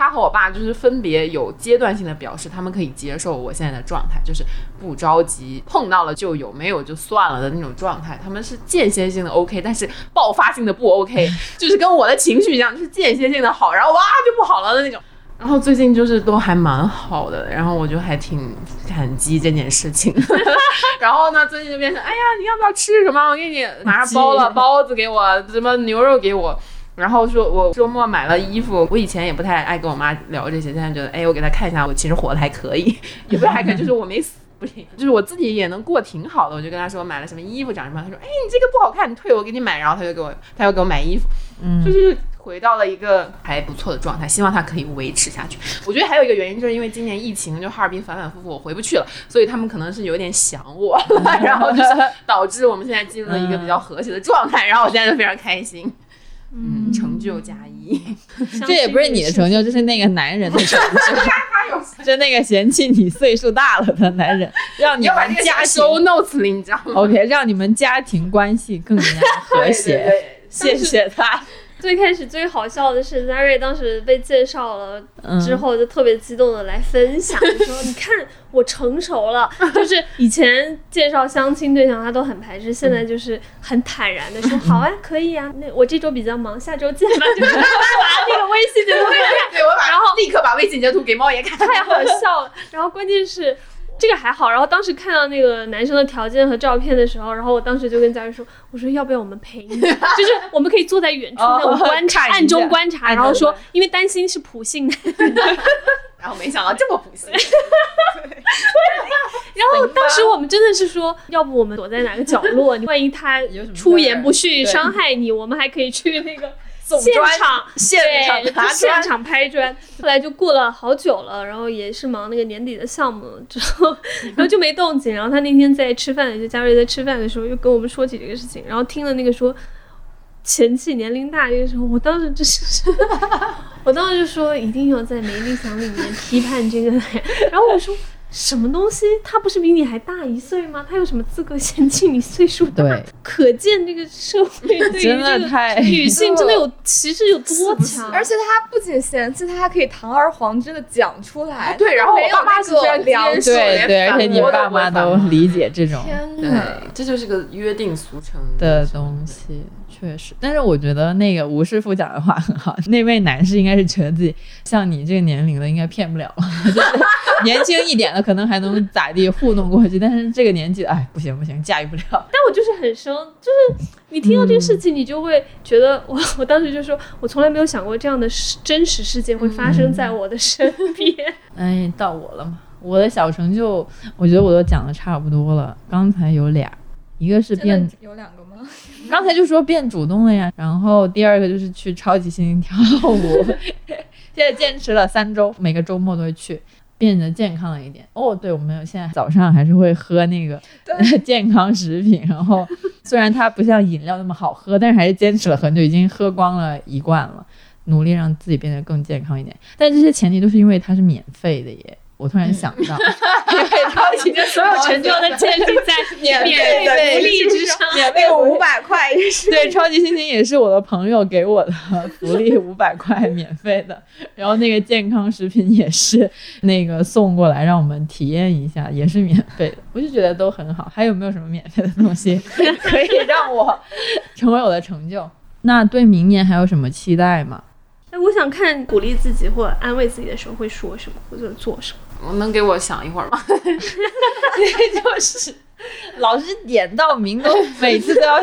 她和我爸就是分别有阶段性的表示，他们可以接受我现在的状态，就是不着急，碰到了就有，没有就算了的那种状态。他们是间歇性的 OK，但是爆发性的不 OK，就是跟我的情绪一样，就是间歇性的好，然后哇就不好了的那种。然后最近就是都还蛮好的，然后我就还挺感激这件事情。然后呢，最近就变成，哎呀，你要不要吃什么？我给你马上包了包子给我，什么牛肉给我。然后说，我周末买了衣服。我以前也不太爱跟我妈聊这些，现在觉得，哎，我给她看一下，我其实活得还可以，也不是还可以，就是我没死。不行，就是我自己也能过挺好的，我就跟她说买了什么衣服长什么样，她说，哎，你这个不好看，你退我给你买，然后她就给我，她又给我买衣服，嗯就是回到了一个还不错的状态，希望它可以维持下去。我觉得还有一个原因，就是因为今年疫情，就哈尔滨反反复复，我回不去了，所以他们可能是有点想我，然后就是导致我们现在进入了一个比较和谐的状态，然后我现在就非常开心，嗯，成就加一，这也不是你的成就，这是那个男人的成就，就那个嫌弃你岁数大了的男人，让你要把这个加们家庭 show notes 里，你知道吗？OK，让你们家庭关系更加和谐。对对对谢谢他。最开始最好笑的是 Zary 当时被介绍了嗯之后，就特别激动的来分享，就 说：“你看我成熟了。”就是以前介绍相亲对象他都很排斥，现在就是很坦然的说：“好啊，可以啊，那我这周比较忙，下周见吧。”就是把那个微信截图给我把然后立刻把微信截图给猫爷看，太好笑了。然后关键是这个还好，然后当时看到那个男生的条件和照片的时候，然后我当时就跟佳瑞说：“我说要不要我们陪你？就是我们可以坐在远处那种观察，暗中观察，然后说，因为担心是普信男。然后没想到这么普信，然后当时我们真的是说，要不我们躲在哪个角落？你万一他出言不逊伤害你，我们还可以去那个。现砖场现场现场拍砖。后来就过了好久了，然后也是忙那个年底的项目之后，然后就没动静。然后他那天在吃饭，就嘉瑞在吃饭的时候，又跟我们说起这个事情，然后听了那个说前妻年龄大这个时候，我当时就是，我当时就说一定要在没理想里面批判这个人。然后我说。什么东西？他不是比你还大一岁吗？他有什么资格嫌弃你岁数大？对，可见这个社会对于真的这个太女性 真的有歧视有多强，而且他不仅嫌弃，他还可以堂而皇之的讲出来。对，然后没有我爸妈是非常良接受对对，而且你爸妈都理解。这种对天哪！，这就是个约定俗成的东西，确实。但是我觉得那个吴师傅讲的话很好，那位男士应该是觉得自己像你这个年龄的应该骗不了了，就是年轻一点的可能还能咋地糊弄过去，但是这个年纪，哎，不行不行，驾驭不了。但我就是很生，就是你听到这个事情，你就会觉得我我当时就说，我从来没有想过这样的事真实事件会发生在我的身边。哎，到我了嘛，我的小成就，我觉得我都讲的差不多了。刚才有俩，一个是变有两个吗？刚才就说变主动了呀，然后第二个就是去超级星星跳舞，现在坚持了三周，每个周末都会去，变得健康了一点。哦，对，我们现在早上还是会喝那个 健康食品，然后虽然它不像饮料那么好喝，但是还是坚持了很久，已经喝光了一罐了，努力让自己变得更健康一点。但这些前提都是因为它是免费的耶。我突然想到，因为超级这所有成就的建立在免费的福利之上。免费五百块也是。对，超级星星也是我的朋友给我的 福利，五百块免费的。然后那个健康食品也是那个送过来让我们体验一下，也是免费的。我就觉得都很好。还有没有什么免费的东西可以让我成为我的成就？那对明年还有什么期待吗？哎，我想看鼓励自己或安慰自己的时候会说什么或者做什么。我能给我想一会儿吗？就是老师点到名都每次都要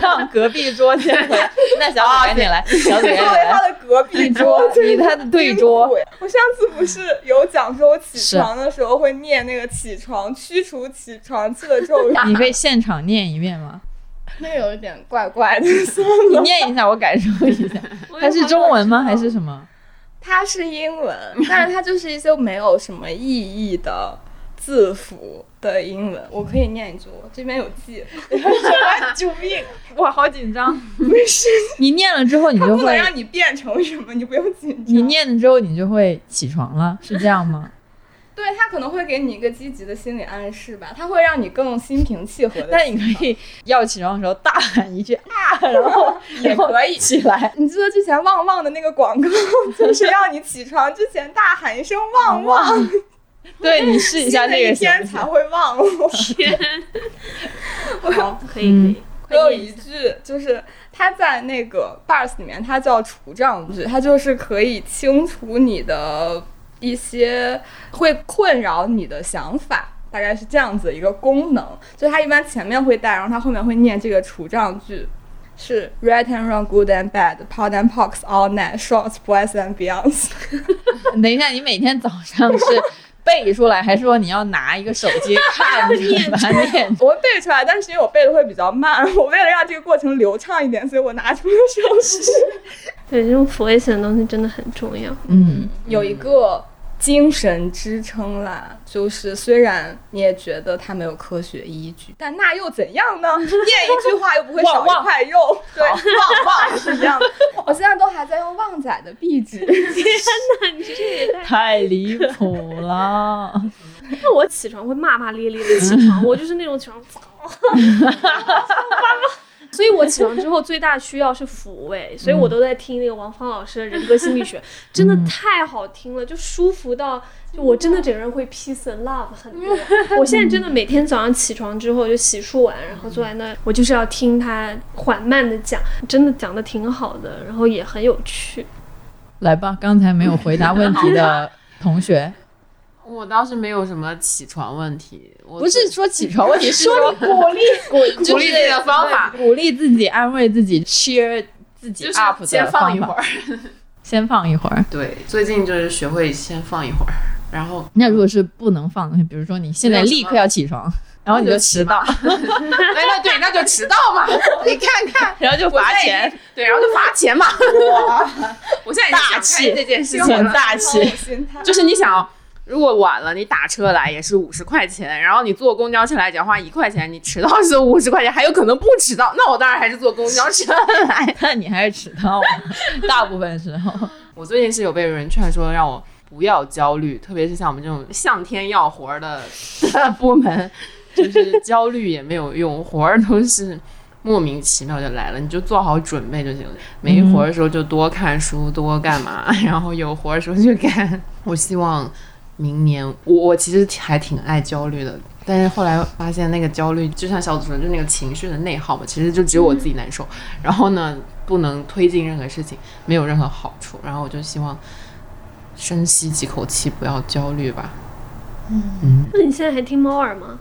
让隔壁桌先回。那小紫赶紧来，小紫赶紧作为他来。的隔壁桌，你他的对桌，我上次不是有讲说我起床的时候会念那个起床驱除起床气的咒语，你可以现场念一遍吗？那有一点怪怪的。你念一下，我感受一下。它是中文吗？还是什么？它是英文，但是它就是一些没有什么意义的字符的英文。我可以念一句，我这边有记。救命！我，好紧张。没事，你念了之后，你就会，它不能让你变成什么，你不用紧张。你念了之后，你就会起床了，是这样吗？对，他可能会给你一个积极的心理暗示吧，他会让你更心平气和的。但你可以要起床的时候大喊一句啊，然后也可以起来。你记得之前旺旺的那个广告，就是要你起床之前大喊一声旺旺，对你试一下那个天才会旺。天，好，可以可嗯以。还有一句就是他在那个 bars 里面，它叫除障句，它就是可以清除你的一些会困扰你的想法。大概是这样子一个功能，就它一般前面会带，然后它后面会念这个除障句，是 right and wrong, good and bad, pod and pox, all night, shorts, boys and beyonds。等一下，你每天早上是背出来，还是说你要拿一个手机看着把它念？我会背出来，但是因为我背的会比较慢，我为了让这个过程流畅一点，所以我拿出了手机。对，这种抚慰性的东西真的很重要。嗯，有一个精神支撑啦，就是虽然你也觉得它没有科学依据，但那又怎样呢？念一句话又不会少一块肉，对，旺旺是这样的。我现在都还在用旺仔的壁纸，天哪，你这也太……太离谱了。那我起床会骂骂咧咧的起床，我就是那种起床，所以我起床之后最大需要是抚慰，所以我都在听那个王芳老师的人格心理学，真的太好听了，就舒服到，就我真的整个人会 peace and love 很多。我现在真的每天早上起床之后就洗漱完，然后坐在那，我就是要听他缓慢的讲，真的讲的挺好的，然后也很有趣。来吧，刚才没有回答问题的同学，我倒是没有什么起床问题，我不是说起床问题，是说鼓励鼓 鼓励自己的方法，鼓励自己、安慰自己、cheer 自己 up 的先放一会儿。先放一会儿。对，最近就是学会先放一会儿，然后那如果是不能放的，比如说你现在立刻要起床，然后你就迟到，哎，那对，那就迟到嘛。你看看，然后就罚钱，对，然后就罚钱嘛。哇，我现在大气这件事情很，大气。就是你想。如果晚了，你打车来也是五十块钱，然后你坐公交车来只要花一块钱，你迟到是五十块钱，还有可能不迟到，那我当然还是坐公交车来。那你还是迟到了，大部分时候。我最近是有被人劝说让我不要焦虑，特别是像我们这种向天要活儿的部门，就是焦虑也没有用，活儿都是莫名其妙就来了，你就做好准备就行了。没活儿的时候就多看书，多干嘛，然后有活儿的时候就干。我希望明年，我我其实还挺爱焦虑的。但是后来发现，那个焦虑就像小组说的，就那个情绪的内耗嘛，其实就只有我自己难受。然后呢，不能推进任何事情，没有任何好处。然后我就希望深吸几口气，不要焦虑吧。嗯那你现在还听猫耳吗？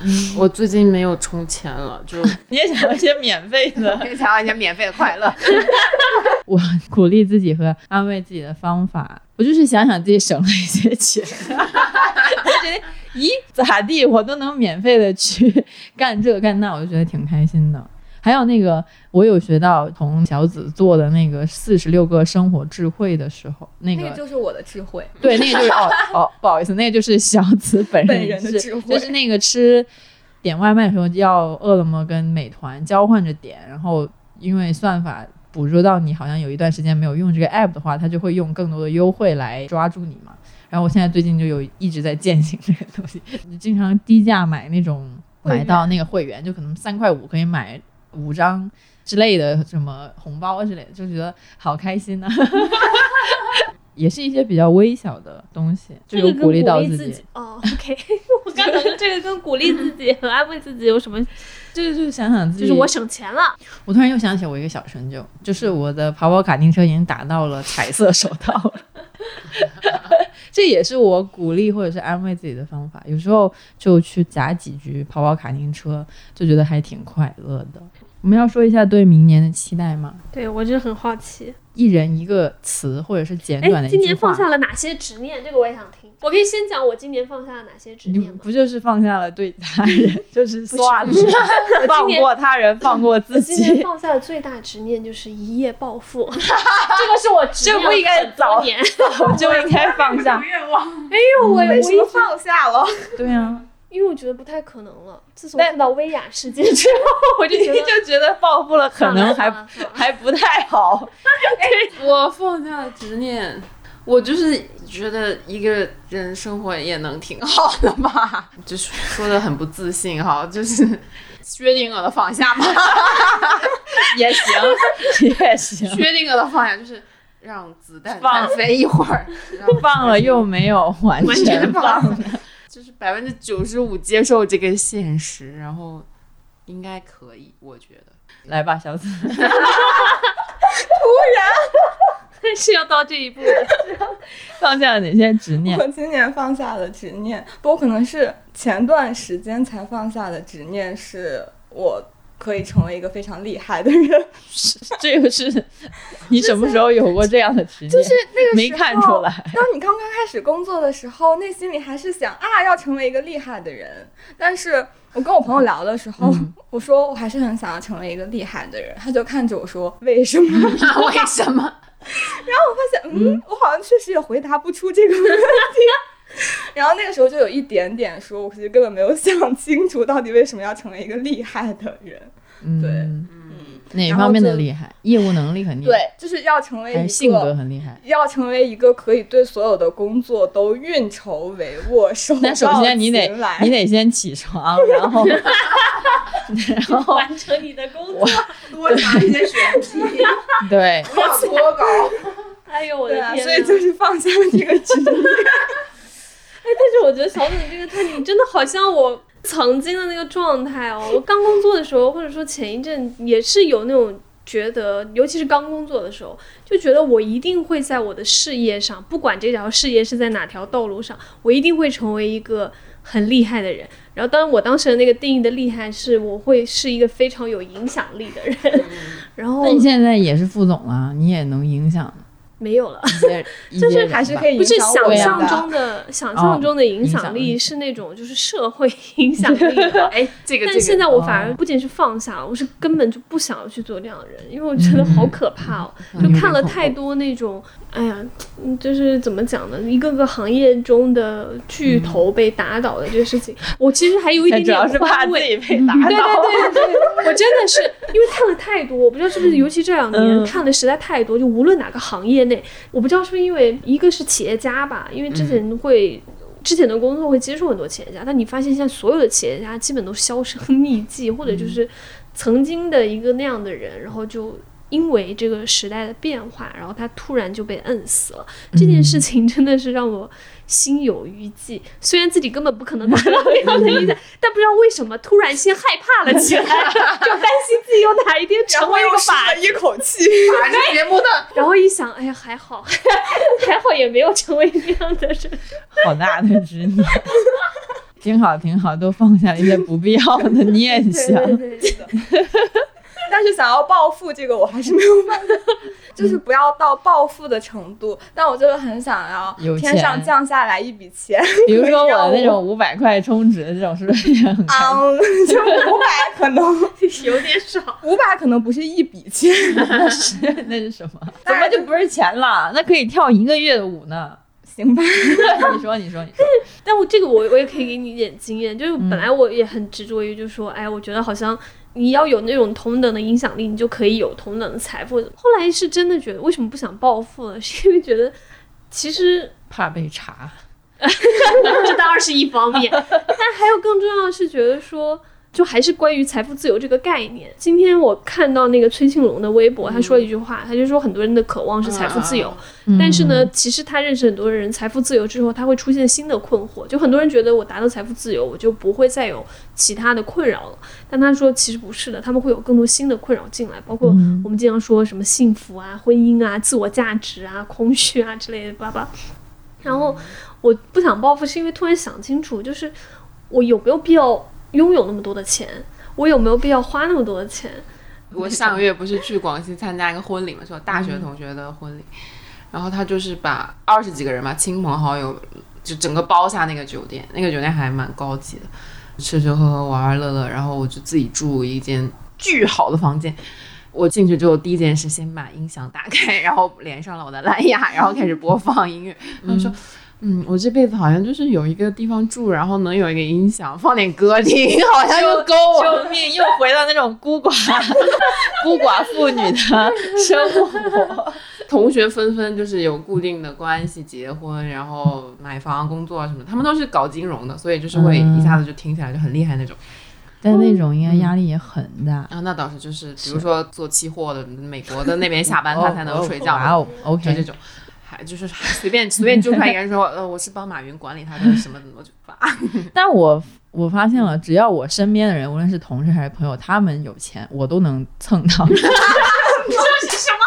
我最近没有充钱了，就 你也想要一些免费的。也想要一些免费的快乐。我鼓励自己和安慰自己的方法，我就是想想自己省了一些钱，我觉得咦咋地，我都能免费的去干这干那，我就觉得挺开心的。还有那个，我有学到同小紫做的那个四十六个生活智慧的时候，那个那个就是我的智慧。对，那个就是哦 哦，不好意思，那个就是小紫本人的智慧就是那个吃点外卖的时候要饿了么跟美团交换着点，然后因为算法捕捉到你好像有一段时间没有用这个 app 的话，它就会用更多的优惠来抓住你嘛。然后我现在最近就有一直在践行这个东西，你经常低价买那种买到那个会员，就可能三块五可以买五张之类的什么红包之类的，就觉得好开心呐、也是一些比较微小的东西，就鼓励到自自己。哦，OK，我刚才说这个跟鼓励自己和安慰自己有什么？就是就是想想自己，就是我省钱了，我突然又想起我一个小成就，就是我的跑跑卡丁车已经打到了彩色手套了。这也是我鼓励或者是安慰自己的方法。有时候就去砸几局跑跑卡丁车，就觉得还挺快乐的。我们要说一下对明年的期待吗？对我真的很好奇。一人一个词，或者是简短哎，的一句话。今年放下了哪些执念？这个我也想听。我可以先讲我今年放下了哪些执念吗？不就是放下了对他人，就是算了 放过他人，放过自己今年己。放下的最大执念就是一夜暴富，这个是我执念这不应该早年。我就应该放下。哎呦，我我为什么一直放下了？对啊，因为我觉得不太可能了。自从但看到薇娅事件之后，我就你觉得就觉得暴富了，可能还还不太好。我放下了执念，我就是觉得一个人生活也能挺好的吧，就是说的很不自信哈，就是薛定谔的放下吧，也行，也行。薛定谔的放下就是让子弹放飞一会儿，放了又没有完完全放，就是百分之九十五接受这个现实，然后应该可以，我觉得。来吧，小紫。突然 是要到这一步了。放下了哪些执念我？今年放下的执念，不过可能是前段时间才放下的执念，是我可以成为一个非常厉害的人。这个是你什么时候有过这样的执念？就是那个没时候看出来。当你刚刚开始工作的时候，内心里还是想啊，要成为一个厉害的人。但是我跟我朋友聊的时候，嗯我说我还是很想要成为一个厉害的人。他就看着我说：“为什么？” 为什么？然后我发现，嗯，我好像确实也回答不出这个问题。然后那个时候就有一点点说，我其实根本没有想清楚到底为什么要成为一个厉害的人。嗯，对嗯，哪方面的厉害？业务能力很厉害，对，就是要成为一个性格很厉害？要成为一个可以对所有的工作都运筹帷幄、手那首先你得你得先起床，然后 然后完成你的工作。多查一些选题，对，不要脱稿。哎呦我的天！所以就是放下了这个执念。哎，但是我觉得小沈这个特点真的好像我曾经的那个状态哦。我刚工作的时候，或者说前一阵也是有那种觉得，尤其是刚工作的时候，就觉得我一定会在我的事业上，不管这条事业是在哪条道路上，我一定会成为一个很厉害的人。然后，当然我当时的那个定义的厉害是，我会是一个非常有影响力的人。然后那你现在也是副总了，你也能影响没有了。就是还是可以不是想象中的，想象中的影响力力是那种就是社会 影响力。哎，这个，但现在我反而哦。不仅是放下了，我是根本就不想要去做这样的人，因为我觉得好可怕哦！嗯。就看了太多那种哎呀，嗯就是怎么讲呢？一个个行业中的巨头被打倒的这个事情，我其实还有一点点是怕自被打对倒。对对对对，我真的是因为看了太多，我不知道是不是，尤其这两年、嗯看的实在太多，就无论哪个行业内，我不知道是不是因为一个是企业家吧，因为之前会。之前的工作会接触很多企业家，但你发现现在所有的企业家基本都销声匿迹，或者就是曾经的一个那样的人，然后就因为这个时代的变化，然后他突然就被摁死了。这件事情真的是让我心有余悸。虽然自己根本不可能达到那样的一个，但不知道为什么突然先害怕了起来，就担心自己有哪一天成为一个一口气。把这节目的 然后一想，哎呀，还好，还好也没有成为那样的人。好大的执念。挺好，挺好，都放下了一些不必要的念对想。对对，但是想要暴富，这个我还是没有办法，就是不要到暴富的程度。但我就是很想要天上降下来一笔钱，比如说我的那种五百块充值的这种，是不是也很开心？嗯，就五百可能 有点少。五百可能不是一笔钱，那是那是什么？怎么就不是钱了？那可以跳一个月的舞呢？行吧？你说，你说，你说。但我这个我我也可以给你一点经验，就是本来我也很执着于，就是说，哎，我觉得好像你要有那种同等的影响力，你就可以有同等的财富。后来是真的觉得，为什么不想暴富呢？是因为觉得其实怕被查。这当然是一方面，但还有更重要的是觉得说。就还是关于财富自由这个概念。今天我看到那个崔庆龙的微博，他说了一句话，他就说很多人的渴望是财富自由，但是呢，其实他认识很多人，财富自由之后，他会出现新的困惑。就很多人觉得我达到财富自由，我就不会再有其他的困扰了。但他说其实不是的，他们会有更多新的困扰进来，包括我们经常说什么幸福啊、婚姻啊、自我价值啊、空虚啊之类的，叭叭。然后我不想报复，是因为突然想清楚，就是我有没有必要拥有那么多的钱？我有没有必要花那么多的钱？我上个月不是去广西参加一个婚礼嘛，是我大学同学的婚礼，然后他就是把二十几个人嘛，亲朋好友就整个包下那个酒店，那个酒店还蛮高级的，吃吃喝喝玩玩乐乐，然后我就自己住一间巨好的房间。我进去之后，第一件事先把音响打开，然后连上了我的蓝牙，然后开始播放音乐。他说：“嗯，我这辈子好像就是有一个地方住，然后能有一个音响，放点歌听，好像又够了。”救命！又回到那种孤寡、孤寡妇女的生活。同学纷纷就是有固定的关系，结婚，然后买房、工作什么，他们都是搞金融的，所以就是会一下子就听起来就很厉害那种。但那种应该压力也很大。啊，那倒是，就是比如说做期货的，美国的那边下班他才能睡觉，哇哦就，OK，这种。还就是 随便随便揪出来一个人说，呃，我是帮马云管理他的什么的，我就发。但我我发现了，只要我身边的人，无论是同事还是朋友，他们有钱，我都能蹭到。这是什么？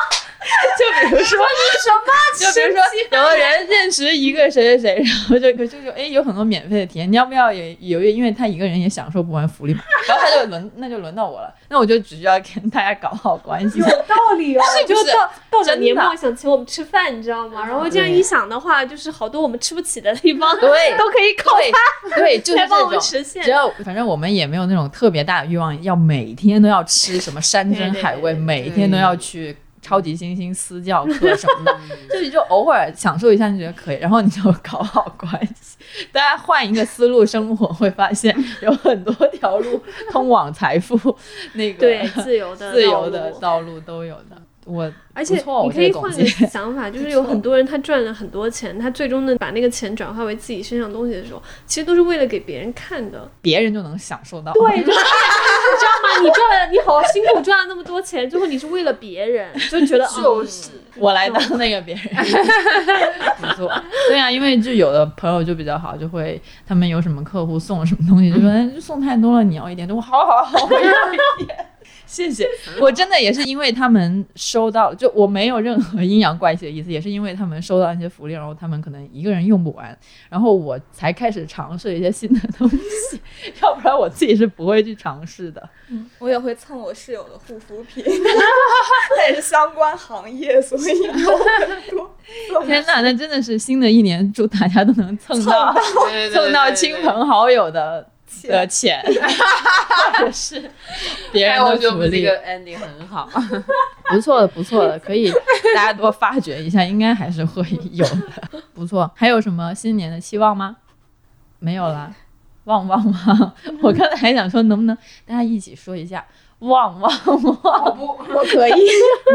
就比如说什么？就比如说，有的人认识一个谁谁谁，然后就就就哎，有很多免费的体验，你要不要也有？因为他一个人也享受不完福利嘛。然后他就轮，那就轮到我了，那我就只需要跟大家搞好关系。有道理哦，是不就是到到了真的年末想请我们吃饭，你知道吗？然后这样一想的话，就是好多我们吃不起的地方，对都可以靠他对，就是来帮我这种。们实现只。要反正我们也没有那种特别大的欲望，要每天都要吃什么山珍海味，每天都要去超级星星私教课什么的，就你就偶尔享受一下，你觉得可以，然后你就搞好关系。大家换一个思路生活，会发现有很多条路通往财富，那个对自由的 自由的道路道路都有的。我而且你可以换个想法，就是有很多人他赚了很多钱，他最终呢把那个钱转化为自己身上东西的时候，其实都是为了给别人看的。别人就能享受到。对，就是 你知道吗？你赚了，你好辛苦赚了那么多钱，最后你是为了别人，就觉得 就是我来当那个别人，不错。对呀、因为就有的朋友就比较好，就会他们有什么客户送什么东西，就说哎送太多了，你要一点，我好好好，我要一点。谢谢，我真的也是因为他们收到，就我没有任何阴阳怪气的意思，也是因为他们收到一些福利，然后他们可能一个人用不完，然后我才开始尝试一些新的东西，要不然我自己是不会去尝试的。我也会蹭我室友的护肤品，他也是相关行业，所以天呐，那真的是新的一年，祝大家都能蹭到蹭到亲朋好友的的钱，或者是别人的福利，觉得我这个 ending 很好。不错的，不错的，可以大家多发掘一下，应该还是会有的，不错。还有什么新年的期望吗？没有了，旺旺旺！我刚才还想说，能不能大家一起说一下旺旺旺？我可以，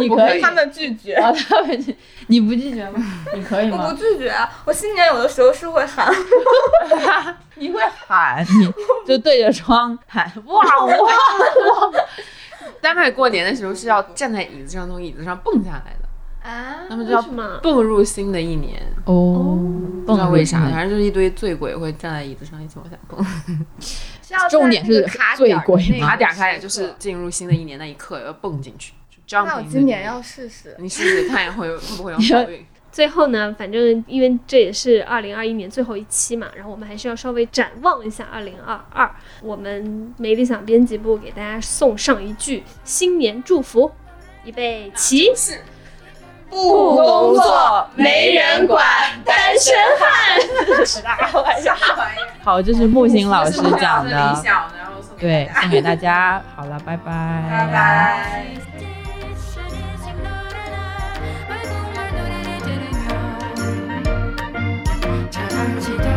你可以，他们拒绝。啊，他们拒你不拒绝吗？你可以吗我不？拒绝啊，我新年有的时候是会喊，你会喊，你就对着窗喊旺旺。丹麦过年的时候是要站在椅子上，从椅子上蹦下来的，啊他们就要？蹦入新的一年。哦，不知道为啥，反正就是一堆醉鬼会站在椅子上一起往下蹦。是要重点是在那个卡醉点卡点开也就是进入新的一年那一刻要蹦进去，就 jump 那我今年要试试。你试试看会会不会有 好运。最后呢，反正因为这也是二零二一年最后一期嘛，然后我们还是要稍微展望一下二零二二。我们没理想编辑部给大家送上一句新年祝福，预备起。不工作，没人管，单身汉。好，这是木星老师讲的。对，送给大家。好了，拜拜。拜拜。